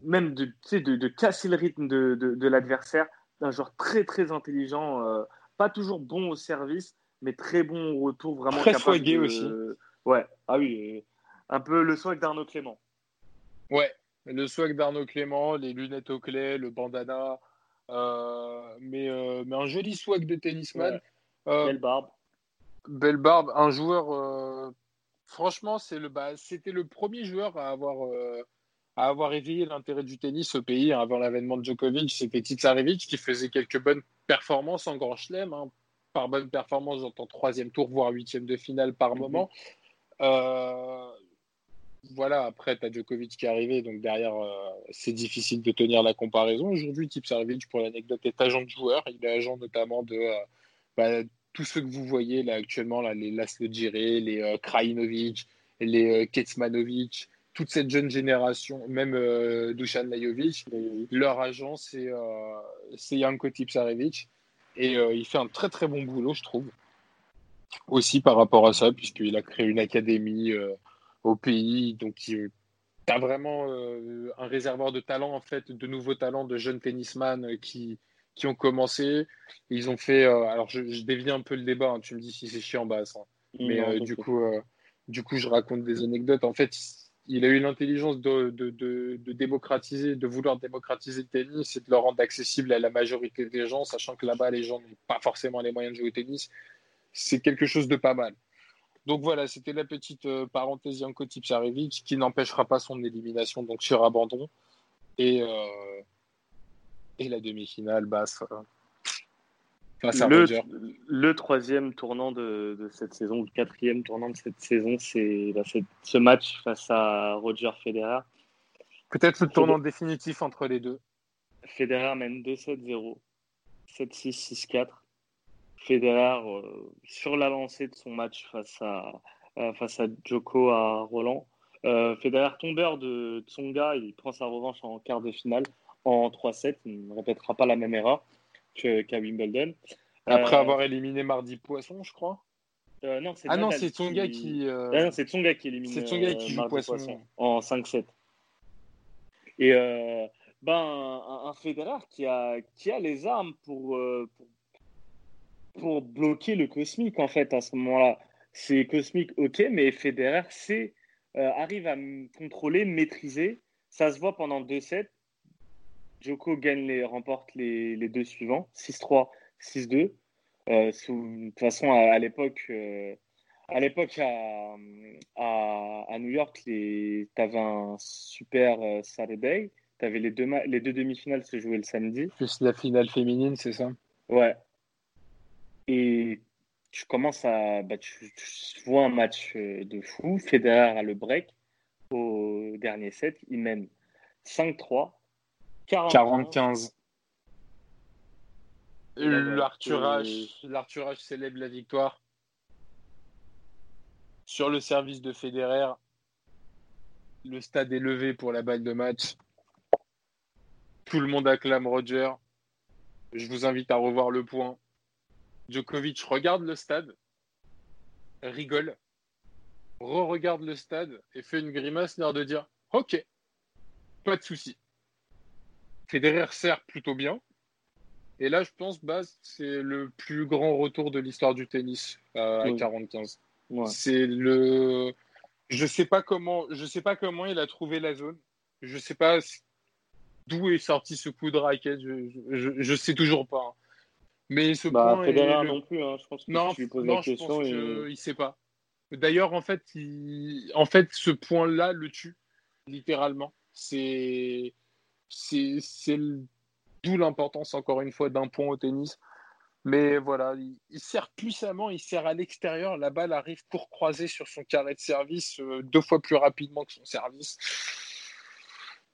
même de, de, de, casser le rythme de, de, l'adversaire, un joueur très très intelligent, euh, pas toujours bon au service, mais très bon au retour, vraiment très capable aussi. Ouais, ah oui, un peu le swag d'Arnaud Clément. Ouais, le swag d'Arnaud Clément, les lunettes au clé, le bandana, euh, mais, euh, mais un joli swag de tennisman. belle barbe. Belle barbe, un joueur. franchement, c'est le, bah, c'était le premier joueur à avoir à avoir éveillé l'intérêt du tennis au pays avant l'avènement de Djokovic, c'était Tsarevic qui faisait quelques bonnes performances en Grand Chelem. Hein. Par bonne performance, j'entends troisième tour, voire huitième de finale par mhm. moment. Euh, voilà, après, tu as Djokovic qui est arrivé, donc derrière, euh, c'est difficile de tenir la comparaison. Aujourd'hui, Tipsarevic, pour l'anecdote, est agent de joueur. Il est agent notamment de euh, bah, tous ceux que vous voyez là actuellement, là, les Laszlo Djiré, les Krajinovic, les Ketsmanovic, toute cette jeune génération, même euh, Dusan Lajovic, leur agent, c'est euh, Janko Tipsarevic. Et euh, il fait un très très bon boulot, je trouve. Aussi par rapport à ça, puisqu'il a créé une académie euh, au pays. Donc, il a vraiment un réservoir de talents, en fait, de nouveaux talents, de jeunes tennisman qui, qui ont commencé. Ils ont fait. alors, je, je, dévie un peu le débat, hein, tu me dis si c'est chiant, bah, Mais du, coup, du coup, je raconte des anecdotes. En fait, il a eu l'intelligence de, de, démocratiser, de vouloir démocratiser le tennis et de le rendre accessible à la majorité des gens, sachant que là-bas, les gens n'ont pas forcément les moyens de jouer au tennis. C'est quelque chose de pas mal. Donc voilà, c'était la petite euh, parenthèse Yanko Tipsarevic qui n'empêchera pas son élimination donc sur abandon. Et, euh, et la demi-finale basse. Euh, le, troisième tournant de, cette saison, ou le quatrième tournant de cette saison, c'est bah, ce match face à Roger Federer. Peut-être le tournant définitif entre les deux. Federer mène 2-7-0, 7-6, 6-4. Federer, euh, sur la lancée de son match face à, euh, face à Joko à Roland. Euh, Federer tombeur de Tsonga, il prend sa revanche en quart de finale en 3-7. Il ne répétera pas la même erreur qu'à Wimbledon. Après euh, avoir éliminé mardi Poisson, je crois. Euh, non, ah non, c'est Tsonga qui. qui euh, Ah non, c'est Tsonga qui élimine. C'est Tsonga qui joue Poisson. en 5-7. Et ben, un, un, Federer qui a, qui a les armes pour, pour, pour, bloquer le cosmique, en fait, à ce moment-là. C'est cosmique, ok, mais Federer c'est, arrive à contrôler, maîtriser. Ça se voit pendant 2-7. Joko gagne les, remporte les, les deux suivants, 6-3, 6-2. Euh, de toute façon, à, l'époque, euh, à l'époque à, à, New York, tu avais un super euh, Saturday. Tu avais les deux, les deux demi-finales se jouaient le samedi. Plus la finale féminine, c'est ça? Ouais. Et tu commences à. Bah, tu, tu, vois un match euh, de fou. Federer a le break au dernier set. Il mène 5-3. 45. L'Arthurage célèbre la victoire sur le service de Federer. Le stade est levé pour la balle de match. Tout le monde acclame Roger. Je vous invite à revoir le point. Djokovic regarde le stade, rigole, re-regarde le stade et fait une grimace l'air de dire Ok, pas de souci. Federer sert plutôt bien. Et là, je pense, bah, c'est le plus grand retour de l'histoire du tennis à 45. C'est le. Je sais pas comment. Je sais pas comment il a trouvé la zone. Je sais pas d'où est sorti ce coup de raquette. Je, je, sais toujours pas. Mais ce bah, point. Federer non plus. Hein. Je pense que non, tu lui poses la question. il sait pas. D'ailleurs, en fait, en fait, ce point-là le tue littéralement. C'est c'est d'où l'importance, encore une fois, d'un point au tennis. Mais voilà, il, sert puissamment, il sert à l'extérieur. La balle arrive pour croiser sur son carré de service euh, deux fois plus rapidement que son service.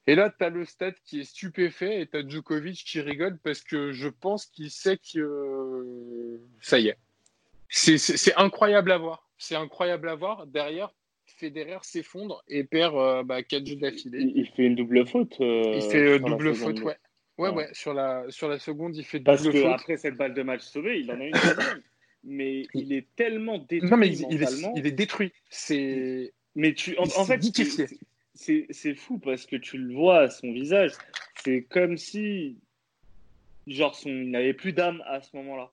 Et là, tu as le stade qui est stupéfait et tu as Djokovic qui rigole parce que je pense qu'il sait que ça y est. C'est incroyable à voir. C'est incroyable à voir. Derrière, Federer s'effondre et perd euh, bah, 4 jeux d'affilée. Il, fait une double faute. Euh, il fait double faute, ouais. Ouais, ouais, sur la, sur la seconde, il fait Parce double que après cette balle de match sauvée, il en a une deuxième. mais il est tellement détruit. Non, mais il, il, est, il est, détruit. C'est. Mais tu, en, en fait, c'est fou parce que tu le vois à son visage. C'est comme si, genre, son, il n'avait plus d'âme à ce moment-là.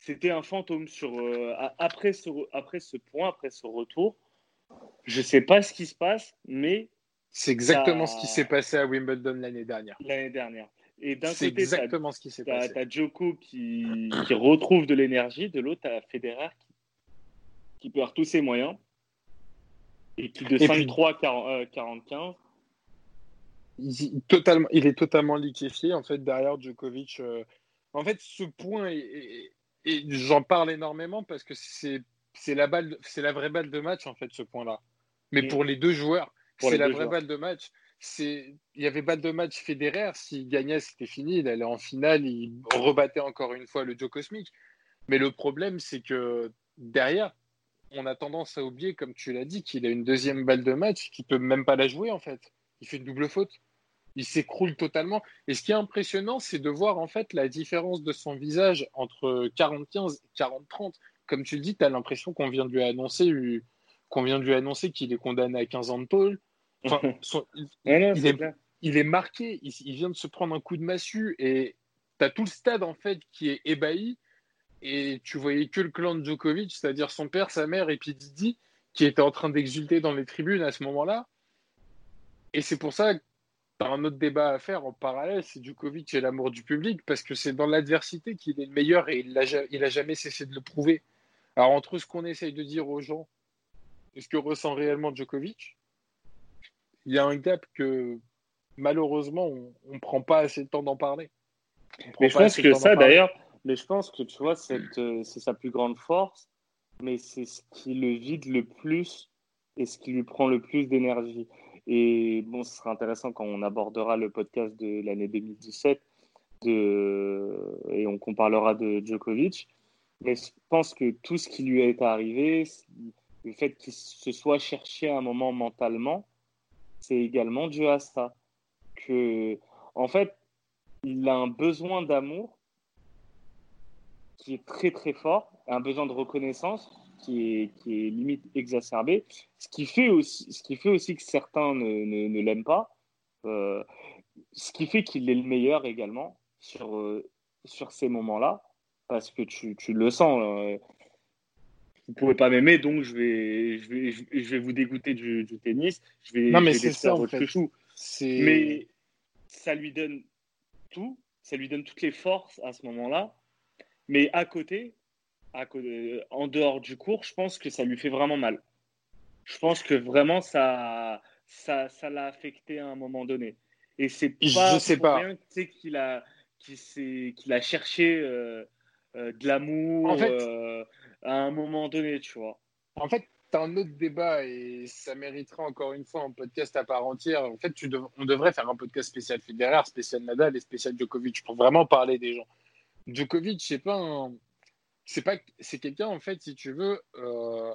C'était un fantôme sur euh, après ce après ce point, après ce retour. Je sais pas ce qui se passe, mais c'est exactement ce qui s'est passé à Wimbledon l'année dernière. L'année dernière. Et d'un côté, exactement ce qui s'est passé. Tu as Joko qui, qui retrouve de l'énergie, de l'autre, tu as Federer qui, qui perd tous ses moyens. Et de 5-3 45. Il, totalement, il est totalement liquéfié en fait derrière Djokovic. Euh, en fait, ce point, et j'en parle énormément parce que c'est la balle, la vraie balle de match en fait ce point-là. Mais mm. pour les deux joueurs, c'est la vraie balle de match. Il y avait balle de match Federer. S'il gagnait, c'était fini. Il allait en finale, il rebattait encore une fois le Joe Cosmic. Mais le problème, c'est que derrière, on a tendance à oublier, comme tu l'as dit, qu'il a une deuxième balle de match, qu'il peut même pas la jouer en fait. Il fait une double faute. Il s'écroule totalement. Et ce qui est impressionnant, c'est de voir en fait la différence de son visage entre 40-15 et 40-30. Comme tu le dis, tu as l'impression qu'on vient de lui annoncer qu'on vient de lui annoncer qu'il est condamné à 15 ans de tôle. il, est, marqué, il, il, vient de se prendre un coup de massue et tu as tout le stade en fait qui est ébahi et tu voyais que le clan de Djokovic, c'est-à-dire son père, sa mère et puis Didi, qui était en train d'exulter dans les tribunes à ce moment-là. Et c'est pour ça que tu as un autre débat à faire en parallèle, c'est Djokovic et l'amour du public, parce que c'est dans l'adversité qu'il est le meilleur et il n'a jamais cessé de le prouver. Alors entre ce qu'on essaye de dire aux gens et ce que ressent réellement Djokovic, il y a un gap que malheureusement on ne prend pas assez de temps d'en parler. Mais je pense que ça d'ailleurs, mais je pense que tu vois, euh, c'est sa plus grande force, mais c'est ce qui le vide le plus et ce qui lui prend le plus d'énergie. Et bon, ce sera intéressant quand on abordera le podcast de l'année 2017 de, et on comparera de Djokovic. Mais je pense que tout ce qui lui est arrivé, le fait qu'il se soit cherché un moment mentalement, c'est également dû à ça. Que, en fait, il a un besoin d'amour qui est très très fort, un besoin de reconnaissance qui est, qui est limite exacerbé, ce qui fait aussi, ce qui fait aussi que certains ne, ne, l'aiment pas, euh, ce qui fait qu'il est le meilleur également sur, euh, sur ces moments-là, parce que tu, tu le sens. Euh, vous ne pouvez pas m'aimer, donc je vais, je, vais, je vais vous dégoûter du, du tennis. Je vais, non, mais c'est ça, votre chouchou. Mais ça lui donne tout, ça lui donne toutes les forces à ce moment-là mais à côté, à côté, en dehors du cours, je pense que ça lui fait vraiment mal. Je pense que vraiment ça, ça, ça l'a affecté à un moment donné. Et c'est pas je sais pas. qu'il a, qu'il a cherché euh, euh, de l'amour en fait, euh, à un moment donné, tu vois. En fait, tu as un autre débat et ça mériterait encore une fois un podcast à part entière. En fait, tu on devrait faire un podcast spécial Federer, spécial Nadal et spécial Djokovic pour vraiment parler des gens. Djokovic, c'est pas c'est pas c'est quelqu'un en fait si tu veux euh,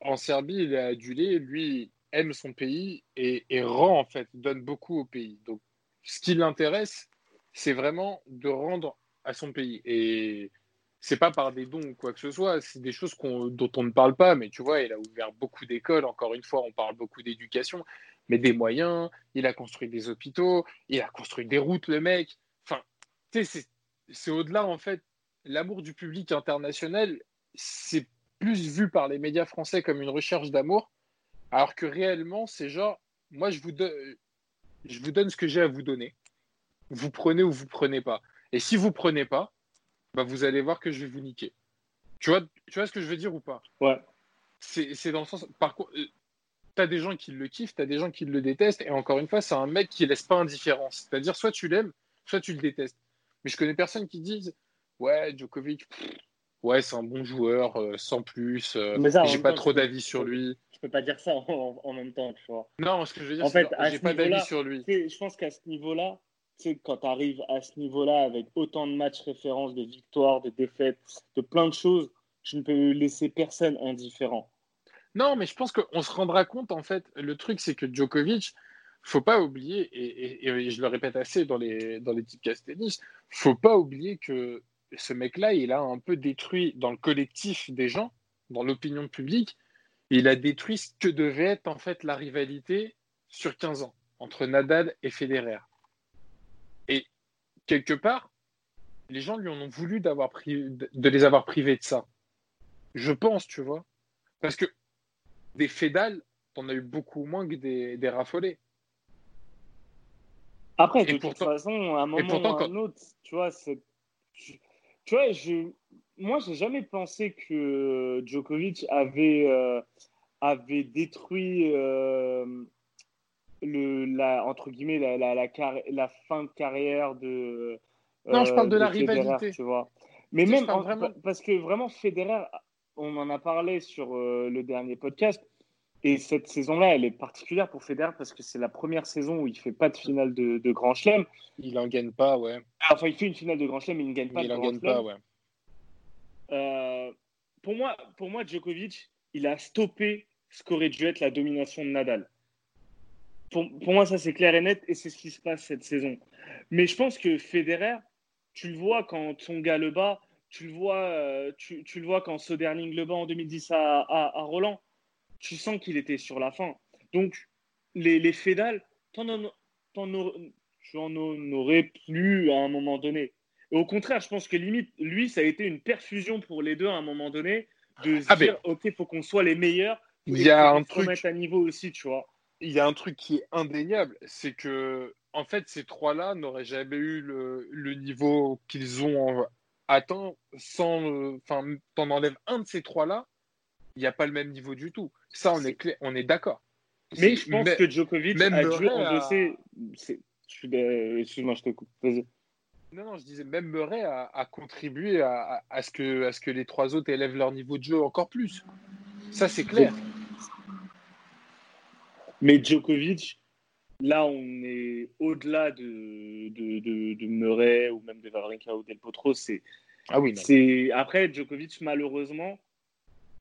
en Serbie il est adulé lui aime son pays et, rend en fait donne beaucoup au pays. Donc ce qui l'intéresse c'est vraiment de rendre à son pays. Et c'est pas par des dons ou quoi que ce soit c'est des choses dont on ne parle pas mais tu vois il a ouvert beaucoup d'écoles encore une fois on parle beaucoup d'éducation mais des moyens il a construit des hôpitaux il a construit des routes le mec. Enfin tu sais c'est au-delà, en fait, l'amour du public international, c'est plus vu par les médias français comme une recherche d'amour, alors que réellement, c'est genre, moi, je vous, je vous donne ce que j'ai à vous donner. Vous prenez ou vous prenez pas. Et si vous prenez pas, bah, vous allez voir que je vais vous niquer. Tu vois, tu vois ce que je veux dire ou pas? Ouais. C'est dans le sens. Par contre, euh, tu as des gens qui le kiffent, tu as des gens qui le détestent. Et encore une fois, c'est un mec qui laisse pas indifférent. C'est-à-dire, soit tu l'aimes, soit tu le détestes. Mais je connais personne qui dise Ouais, Djokovic, ouais, c'est un bon joueur, euh, sans plus. mais j'ai pas trop d'avis sur lui. Je peux pas dire ça en, même temps, tu vois. Non, ce que je veux dire, c'est que j'ai pas d'avis sur lui. Je pense qu'à ce niveau-là, tu quand tu arrives à ce niveau-là avec autant de matchs références, de victoires, de défaites, de plein de choses, je ne peux laisser personne indifférent. Non, mais je pense qu'on se rendra compte, en fait, le truc, c'est que Djokovic, faut pas oublier, et, je le répète assez dans les, dans les tennis, tennis, faut pas oublier que ce mec-là, il a un peu détruit dans le collectif des gens, dans l'opinion publique, il a détruit ce que devait être en fait la rivalité sur 15 ans entre Nadal et Federer. Et quelque part, les gens lui en ont voulu d'avoir de les avoir privés de ça. Je pense, tu vois. Parce que des fédales, t'en as eu beaucoup moins que des, des raffolés. Après, de toute façon, à un moment ou à un autre, tu vois, tu vois, je, moi, j'ai jamais pensé que Djokovic avait, euh, avait détruit euh, le, la, entre guillemets, la, la, la, fin de carrière de. non, je parle de, euh, la rivalité. Tu vois. Mais même, parce que vraiment, Federer, on en a parlé sur euh, le dernier podcast. Et cette saison-là, elle est particulière pour Federer parce que c'est la première saison où il ne fait pas de finale de, Grand Chelem. Il n'en gagne pas, ouais. Enfin, il fait une finale de Grand Chelem, mais il ne gagne pas il de gagne pas, ouais. Euh, pour, moi, pour moi, Djokovic, il a stoppé ce qu'aurait dû être la domination de Nadal. Pour, pour moi, ça c'est clair et net et c'est ce qui se passe cette saison. Mais je pense que Federer, tu le vois quand son gars le bat, tu le vois, euh, tu, tu, le vois quand Soderling le bat en 2010 à, à, Roland, tu sens qu'il était sur la fin. Donc, les, les fédales, tu en aurais plus à un moment donné. Et au contraire, je pense que limite, lui, ça a été une perfusion pour les deux à un moment donné, de se ah, dire, OK, il faut qu'on soit les meilleurs. Il y a un truc. à niveau aussi, tu vois. Il y a un truc qui est indéniable, c'est que, en fait, ces trois-là n'auraient jamais eu le, le niveau qu'ils ont attends, sans, enfin, t'en enlèves un de ces trois-là, il n'y a pas le même niveau du tout. Ça, on est, on est d'accord. Mais je pense que Djokovic même a dû endosser. Excuse-moi, je te coupe. Vas-y. Non, non, je disais même Murray a, contribué à, à, ce que, à ce que les trois autres élèvent leur niveau de jeu encore plus. Ça, c'est clair. Mais Djokovic, Là, on est au-delà de, de, de, Murray ou même de Wawrinka ou Del Potro. C'est, ah oui, c'est après Djokovic malheureusement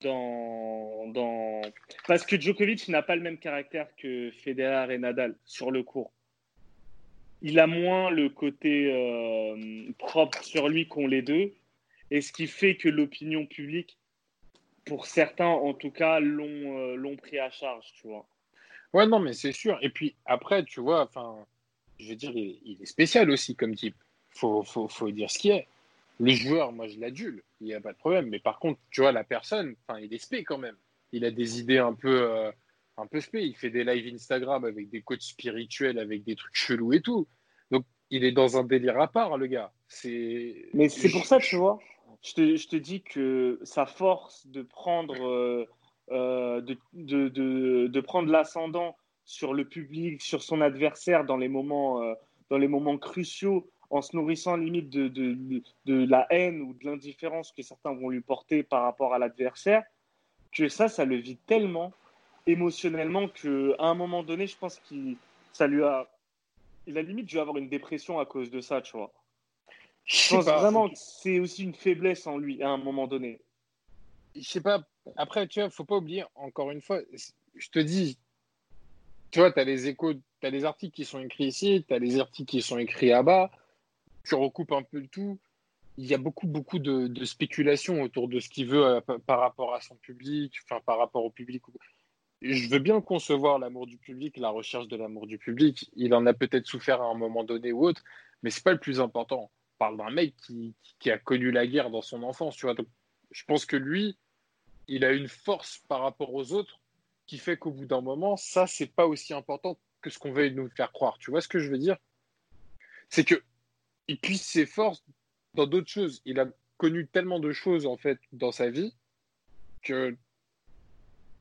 dans, parce que Djokovic n'a pas le même caractère que Federer et Nadal sur le court. Il a moins le côté euh, propre sur lui qu'ont les deux, et ce qui fait que l'opinion publique, pour certains en tout cas, l'ont, euh, l'ont pris à charge, tu vois. Ouais, non, mais c'est sûr. Et puis après, tu vois, enfin, je veux dire, il, est spécial aussi comme type. Faut, faut, faut dire ce qui est. Le joueur, moi, je l'adule, il n'y a pas de problème. Mais par contre, tu vois, la personne, il est spé quand même. Il a des idées un peu, euh, un peu spé. Il fait des lives Instagram avec des coachs spirituels, avec des trucs chelous et tout. Donc, il est dans un délire à part, le gars. C'est. Mais c'est pour ça, tu vois. Je te, je te, dis que sa force de prendre. Euh, euh, de, de, de, prendre l'ascendant sur le public, sur son adversaire dans les moments, euh, dans les moments cruciaux, en se nourrissant limite de, de la haine ou de l'indifférence que certains vont lui porter par rapport à l'adversaire, que ça, ça le vit tellement émotionnellement qu'à un moment donné, je pense qu'il ça lui a, il a limite dû avoir une dépression à cause de ça, tu vois. Je pense vraiment que c'est aussi une faiblesse en lui à un moment donné. Je sais pas, après, tu vois, faut pas oublier, encore une fois, je te dis, tu vois, tu as les échos, tu as les articles qui sont écrits ici, tu as les articles qui sont écrits là-bas, tu recoupes un peu le tout. Il y a beaucoup, beaucoup de, de spéculations autour de ce qu'il veut euh, par rapport à son public, enfin, par rapport au public. Je veux bien concevoir l'amour du public, la recherche de l'amour du public. Il en a peut-être souffert à un moment donné ou autre, mais c'est pas le plus important. On parle d'un mec qui, a connu la guerre dans son enfance, tu vois. Je pense que lui, il a une force par rapport aux autres qui fait qu'au bout d'un moment, ça, c'est pas aussi important que ce qu'on veut nous faire croire. Tu vois ce que je veux dire? C'est que il puisse ses dans d'autres choses. Il a connu tellement de choses en fait dans sa vie que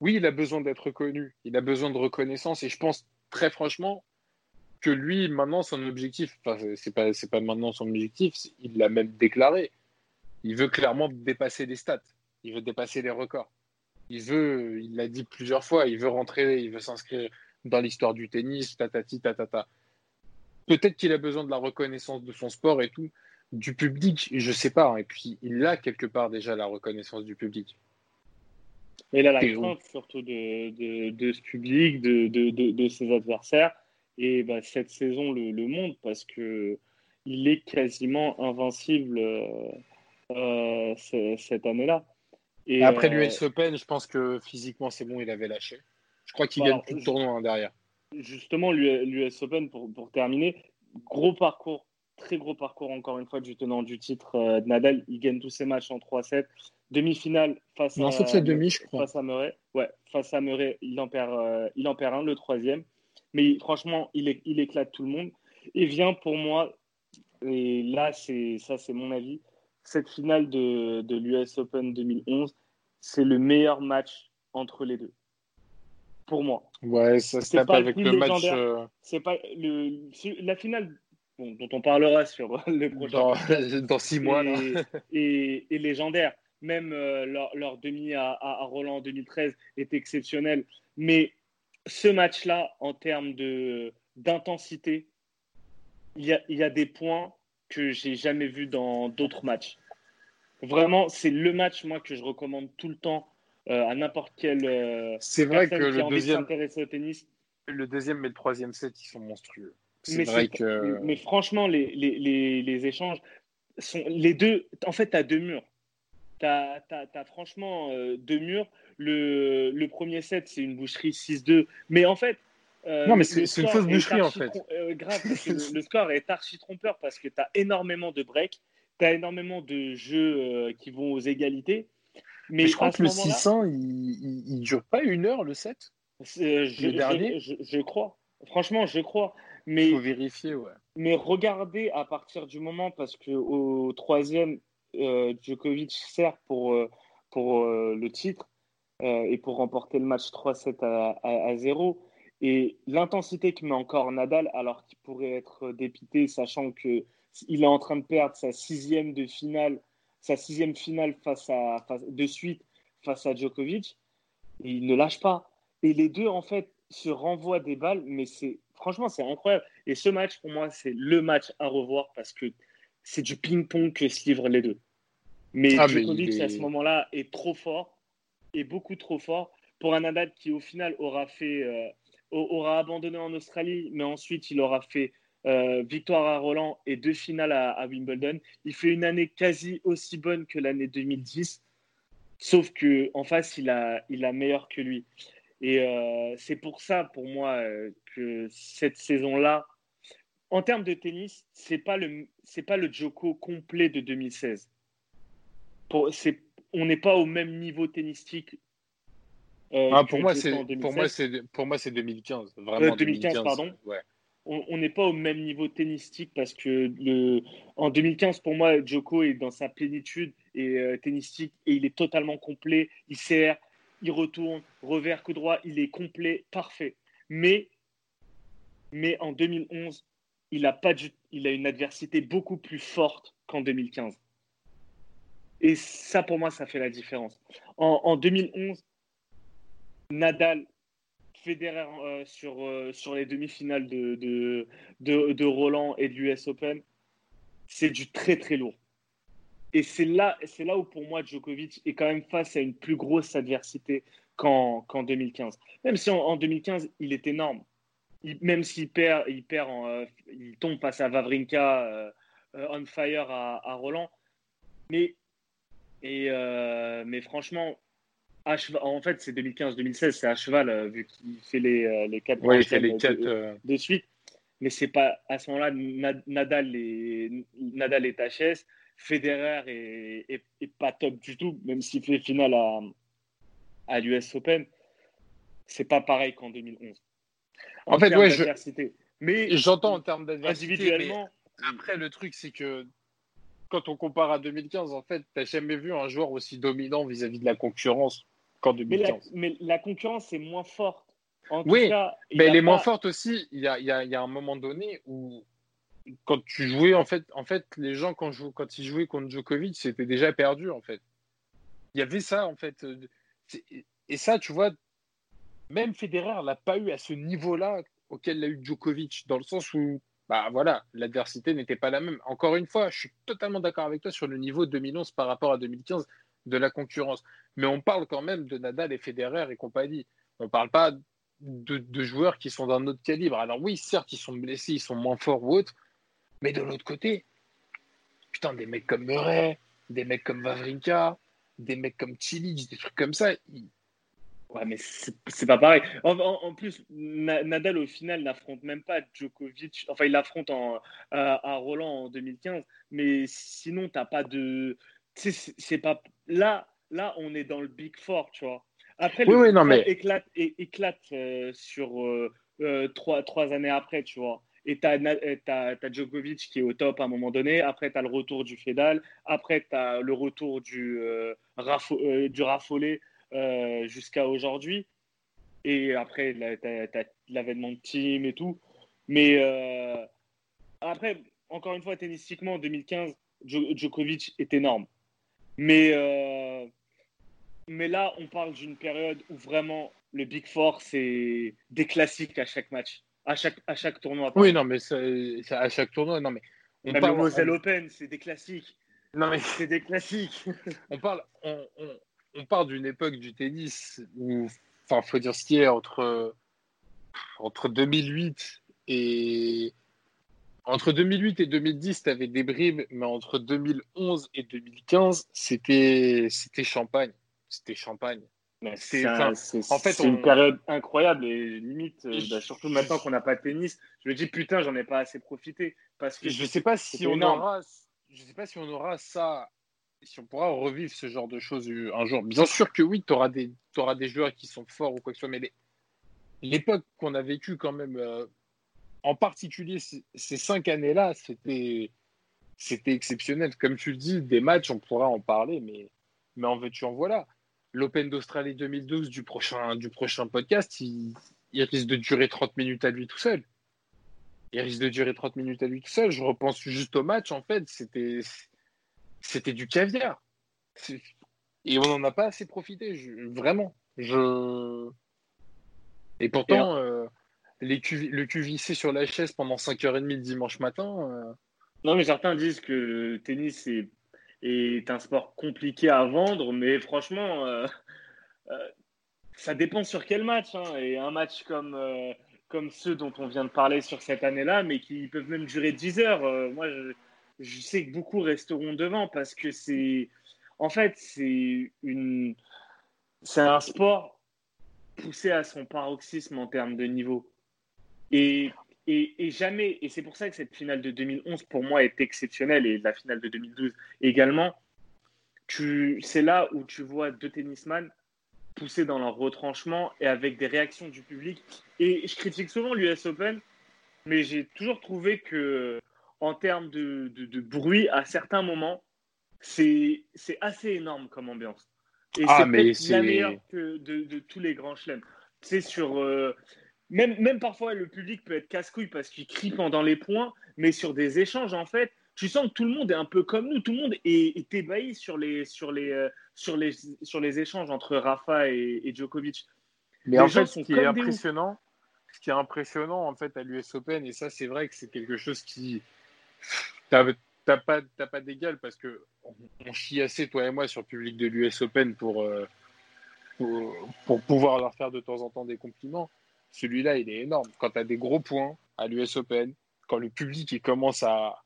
oui, il a besoin d'être reconnu, il a besoin de reconnaissance et je pense très franchement que lui maintenant son objectif, enfin c'est pas c'est pas maintenant son objectif, il l'a même déclaré, Il veut clairement dépasser des stats. Il veut dépasser les records. Il veut, il l'a dit plusieurs fois, il veut rentrer, il veut s'inscrire dans l'histoire du tennis, tatati, tatata. Peut-être qu'il a besoin de la reconnaissance de son sport et tout, du public, je sais pas. Hein. Et puis, il a quelque part déjà la reconnaissance du public. Et là, la crainte surtout de, de, ce public, de, de, ses adversaires. Et bah, cette saison le, le montre parce que il est quasiment invincible euh, euh, cette année-là. Et après euh, l'US Open, je pense que physiquement c'est bon, il avait lâché. Je crois qu'il gagne tout le tournoi hein, derrière. Justement, l'US Open, pour, pour, terminer, gros parcours, très gros parcours encore une fois du tenant du titre de Nadal. Il gagne tous ses matchs en 3-7. Demi-finale face non, à demi, je crois. Face à Murray. Ouais, face à Murray, il en perd, il en perd un, le troisième. Mais franchement, il, il éclate tout le monde. Et vient pour moi et là, c'est ça, c'est mon avis. Cette finale de, de l'US Open 2011, c'est le meilleur match entre les deux. Pour moi. Ouais, ça se tape avec le match. Euh, c'est pas le, la finale dont on parlera sur le prochain. Dans, six mois. Et, et, légendaire. Même euh, leur, demi à, à, Roland en 2013 est exceptionnel. Mais ce match-là, en termes d'intensité, il y a, y a des points que j'ai jamais vus dans d'autres matchs. Vraiment, c'est le match moi que je recommande tout le temps à n'importe quel. Euh, c'est vrai que le deuxième. Au tennis. Le deuxième et le troisième set, ils sont monstrueux. Mais, vrai que... mais franchement, les, les, les, les, échanges sont les deux. En fait, tu as deux murs. Tu as, as, franchement euh, deux murs. Le, le premier set, c'est une boucherie 6-2. Mais en fait, euh, non, mais c'est une fausse boucherie en fait. Euh, grave, le, score est archi trompeur parce que tu as énormément de breaks, tu as énormément de jeux euh, qui vont aux égalités. Mais, je crois que le 600, il, ne dure pas une heure le 7 Le dernier je, crois. Franchement, je crois. Mais, faut vérifier, ouais. Mais regardez à partir du moment, parce qu'au troisième, Djokovic sert pour, pour le titre et pour remporter le match 3-7 à, à, à 0 et l'intensité que met encore Nadal, alors qu'il pourrait être dépité, sachant qu'il est en train de perdre sa sixième de finale, sa sixième finale face à, de suite face à Djokovic, et il ne lâche pas. Et les deux, en fait, se renvoient des balles, mais c'est franchement, c'est incroyable. Et ce match, pour moi, c'est le match à revoir parce que c'est du ping-pong que se livrent les deux. Mais ah, Djokovic, à ce moment-là, est trop fort, et beaucoup trop fort, pour un Nadal qui, au final, aura fait. Euh, aura abandonné en Australie, mais ensuite il aura fait euh, victoire à Roland et deux finales à, Wimbledon. Il fait une année quasi aussi bonne que l'année 2010, sauf que en face il a, il a meilleur que lui. Et euh, c'est pour ça, pour moi, euh, que cette saison-là, en termes de tennis, c'est pas le c'est pas le Joko complet de 2016. Pour, on n'est pas au même niveau tennistique euh, ah, pour, moi, pour, moi, c'est, pour moi, c'est 2015. Vraiment 2015, euh, pardon. On n'est pas au même niveau tennistique parce que en 2015, pour moi, Joko est dans sa plénitude et euh, tennistique et il est totalement complet. Il sert, il retourne, revers, coup droit, il est complet, parfait. Mais, en 2011, il a, une adversité beaucoup plus forte qu'en 2015. Et ça, pour moi, ça fait la différence. En, en 2011, Nadal, Federer euh, sur, euh, sur les demi-finales de, de, de, Roland et de l'US Open, c'est du très très lourd. Et c'est là, c'est là où pour moi Djokovic est quand même face à une plus grosse adversité qu'en 2015. Même si en, 2015 il est énorme, même s'il perd, il perd, euh, il tombe face à Vavrinka on fire à, Roland. Mais, mais franchement, en fait, c'est 2015-2016, c'est à cheval, euh, vu qu'il fait les, euh, les quatre, ouais, les quatre euh, de, suite. Mais c'est pas à ce moment-là, Nadal, est, Nadal est HS, Federer est, pas top du tout, même s'il fait finale à, à l'US Open. C'est pas pareil qu'en 2011. En, fait, ouais, je... Mais j'entends en termes d'adversité. Individuellement. Après, le truc, c'est que quand on compare à 2015, en fait, tu n'as jamais vu un joueur aussi dominant vis-à-vis de la concurrence mais la, concurrence est moins forte. oui, mais elle est moins forte aussi. Il y, a, un moment donné où quand tu jouais, en fait, en fait les gens, quand, quand ils jouaient contre Djokovic, c'était déjà perdu, en fait. Il y avait ça, en fait. Et ça, tu vois, même Federer l'a pas eu à ce niveau-là auquel l'a eu Djokovic, dans le sens où, bah voilà, l'adversité n'était pas la même. Encore une fois, je suis totalement d'accord avec toi sur le niveau de 2011 par rapport à 2015 de la concurrence. Mais on parle quand même de Nadal et Federer et compagnie. On ne parle pas de, joueurs qui sont d'un autre calibre. Alors oui, certes, ils sont blessés, ils sont moins forts ou autres, mais de l'autre côté, putain, des mecs comme Murray, des mecs comme Vavrinka, des mecs comme Chilich, des trucs comme ça. Ouais, mais c'est pas pareil. En, plus, Nadal, au final, n'affronte même pas Djokovic. Enfin, il l'affronte à, Roland en 2015. Mais sinon, t'as pas de. C'est pas. Là, là, on est dans le Big Four, tu vois. Après, le non, mais... éclate, éclate euh, sur euh, euh, trois, trois années après, tu vois. Et tu as, Djokovic qui est au top à un moment donné. Après, tu as le retour du Fédal. Après, tu as le retour du, du raffolé jusqu'à aujourd'hui. Et après, tu as, l'avènement de team et tout. Mais après, encore une fois, tennistiquement, en 2015, Djokovic est énorme. Mais mais là, on parle d'une période où vraiment le Big Four, c'est des classiques à chaque match, à chaque, à chaque tournoi. Oui, non, mais c'est à chaque tournoi, non, mais. On Même parle, le Moselle Open, c'est des classiques. Non, mais c'est des classiques. on parle, on, on, on parle d'une époque du tennis où, enfin, faut dire ce qui est entre, entre 2008 et entre 2008 et 2010, tu avais des bribes, mais entre 2011 et 2015, c'était champagne c'était champagne. C'est en fait, une période incroyable et limite, euh, bah, surtout maintenant qu'on n'a pas de tennis, je me dis putain, j'en ai pas assez profité parce que je sais pas si on aura, je sais pas si on aura ça, si on pourra revivre ce genre de choses un jour. Bien sûr que oui, tu auras des, auras des joueurs qui sont forts ou quoi que ce soit, mais l'époque qu'on a vécue quand même, euh, en particulier ces cinq années-là, c'était c'était exceptionnel. Comme tu le dis, des matchs, on pourra en parler, mais mais en veux-tu en voilà l'Open d'Australie 2012 du prochain, du prochain podcast, il, risque de durer 30 minutes à lui tout seul. Il risque de durer 30 minutes à lui tout seul. Je repense juste au match, en fait, c'était, c'était du caviar. Et on n'en a pas assez profité, vraiment. Je... Et pourtant, euh, les le QVC sur la chaise pendant 5h30 le dimanche matin. Euh, non, mais certains disent que le tennis, c'est est un sport compliqué à vendre, mais franchement, euh, euh, ça dépend sur quel match. Hein. Et un match comme, comme ceux dont on vient de parler sur cette année-là, mais qui peuvent même durer 10 heures, moi, je, sais que beaucoup resteront devant parce que c'est. En fait, c'est une. C'est un sport poussé à son paroxysme en termes de niveau. Et et, jamais, et c'est pour ça que cette finale de 2011 pour moi est exceptionnelle et la finale de 2012 également. C'est là où tu vois deux tennisman pousser dans leur retranchement et avec des réactions du public. Et je critique souvent l'US Open, mais j'ai toujours trouvé que en termes de, de, bruit, à certains moments, c'est assez énorme comme ambiance. Et ah, c'est la meilleure que de, de, tous les grands chelems. C'est sur. Euh, même, même parfois, le public peut être casse-couille parce qu'il crie pendant les points, mais sur des échanges, en fait, tu sens que tout le monde est un peu comme nous. Tout le monde est, ébahi sur les, sur, les, euh, sur, les, sur les échanges entre Rafa et, Djokovic. Mais en fait, ce qui est impressionnant, ce qui est impressionnant en fait à l'US Open, et ça, c'est vrai que c'est quelque chose qui. T'as pas, pas d'égal parce que on, chie assez, toi et moi, sur le public de l'US Open pour, euh, pour, pour pouvoir leur faire de temps en temps des compliments celui-là, il est énorme. Quand tu as des gros points à l'US Open, quand le public il commence à,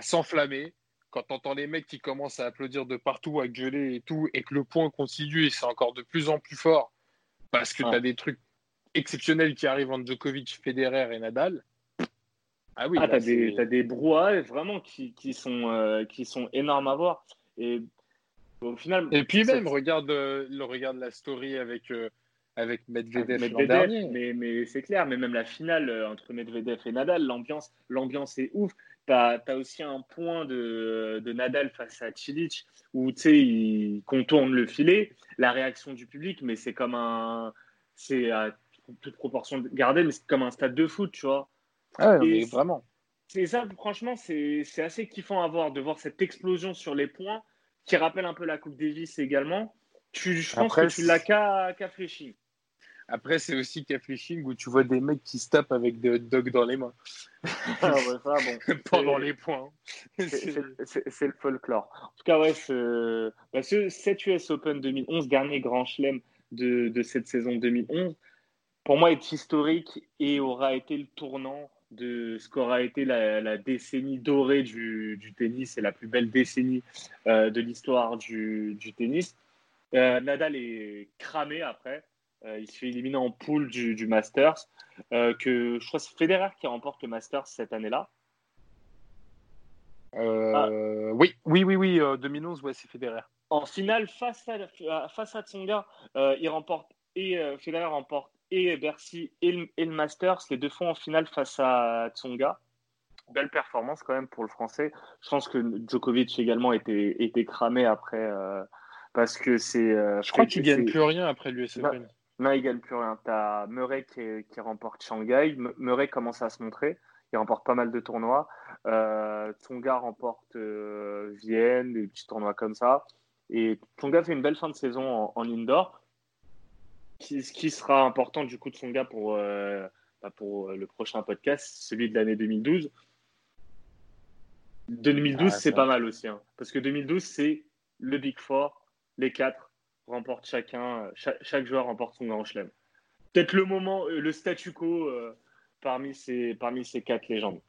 s'enflammer, quand tu entends les mecs qui commencent à applaudir de partout, à gueuler et tout, et que le point continue et c'est encore de plus en plus fort parce que tu as des trucs exceptionnels qui arrivent entre Djokovic, Federer et Nadal. Ah oui, ah, tu as, des, des brouhahs vraiment qui, sont, euh, qui sont énormes à voir. Et au final. Et puis même, regarde, euh, regarde la story avec. Euh, avec Medvedev, dernier. Mais, mais c'est clair, mais même la finale euh, entre Medvedev et Nadal, l'ambiance, l'ambiance est ouf. Tu as, aussi un point de, de Nadal face à Cilic où il contourne le filet, la réaction du public, mais c'est comme un. C'est à toute proportion gardée, mais c'est comme un stade de foot, tu vois. Ah, mais vraiment. c'est ça, franchement, c'est assez kiffant à voir, de voir cette explosion sur les points qui rappelle un peu la Coupe Davis également. Tu, je pense que tu l'as qu'à qu Après, c'est aussi Fléching où tu vois des mecs qui se tapent avec des hot dogs dans les mains. Ah ouais, ça, bon, Pendant les points. C'est le folklore. En tout cas, ouais, ce, bah, ce, cet US Open 2011, dernier grand chelem de, de cette saison 2011, pour moi, est historique et aura été le tournant de ce qu'aura été la, décennie dorée du, tennis et la plus belle décennie euh, de l'histoire du, tennis. Euh, Nadal est cramé après. Euh, il se fait éliminer en poule du, Masters. que je crois que c'est Federer qui remporte le Masters cette année-là. Ah. Oui, oui, oui, oui. 2011, ouais, c'est Federer. En finale, face à, face à Tsonga, il remporte et Federer remporte et Bercy et le, Masters, les deux fois en finale face à Tsonga. Belle performance quand même pour le français. Je pense que Djokovic également était, était cramé après euh, parce que c'est. Euh, je crois qu'il gagne plus rien après l'US Open. Non, il gagne plus rien. Tu as Murray qui, remporte Shanghai. Murray commence à se montrer. Il remporte pas mal de tournois. Euh, Tsonga remporte euh, Vienne, des petits tournois comme ça. Et Tsonga fait une belle fin de saison en, en indoor ce qui sera important du coup de son gars pour, euh, bah, pour euh, le prochain podcast, celui de l'année 2012. 2012, ah, c'est pas mal aussi. Hein, parce que 2012, c'est le Big Four, les quatre remportent chacun, chaque, joueur remporte son grand chelem. Peut-être le moment, euh, le statu quo parmi, ces, parmi ces quatre légendes.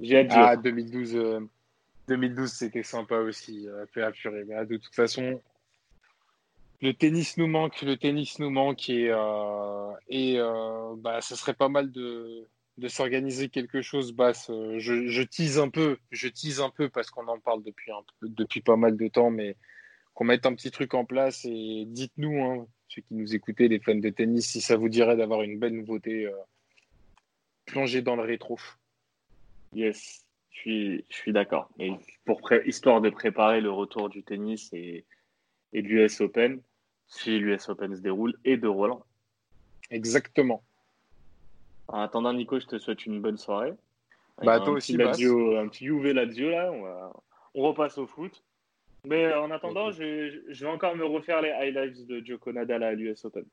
J'ai hâte Ah, 2012, 2012 c'était sympa aussi, peu apuré. Mais de toute façon, le tennis nous manque, le tennis nous manque et, euh, et euh, bah, ça serait pas mal de, de s'organiser quelque chose. Basse, je, je, tease un peu, je tease un peu parce qu'on en parle depuis, un peu, depuis pas mal de temps, mais qu'on mette un petit truc en place et dites-nous, hein, ceux qui nous écoutez, les fans de tennis, si ça vous dirait d'avoir une belle nouveauté euh, plongée dans le rétro. Yes, je suis, je suis d'accord. Et pour histoire de préparer le retour du tennis et, et de l'US Open, si l'US Open se déroule et de Roland. Exactement. En attendant, Nico, je te souhaite une bonne soirée. Bah, toi aussi, un petit UV Lazio, là. On, repasse au foot. Mais en attendant, je, vais encore me refaire les highlights de Joko Nadal à l'US Open.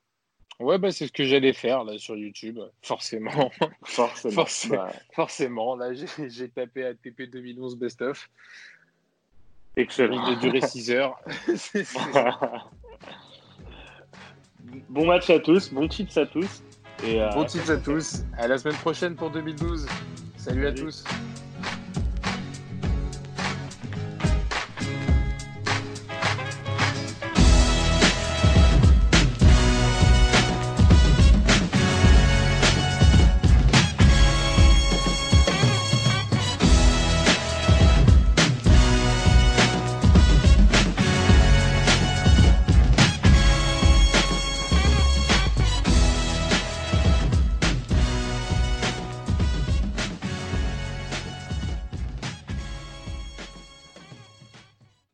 Ouais, bah, c'est ce que j'allais faire là sur YouTube, forcément. Forcément. Bah. Forcément. Là, j'ai tapé ATP 2011 Best of. Excellent. Il a duré 6 heures. bon match à tous, bon tips à tous. Et, euh, bon tips à tous. À la semaine prochaine pour 2012. Salut. à tous.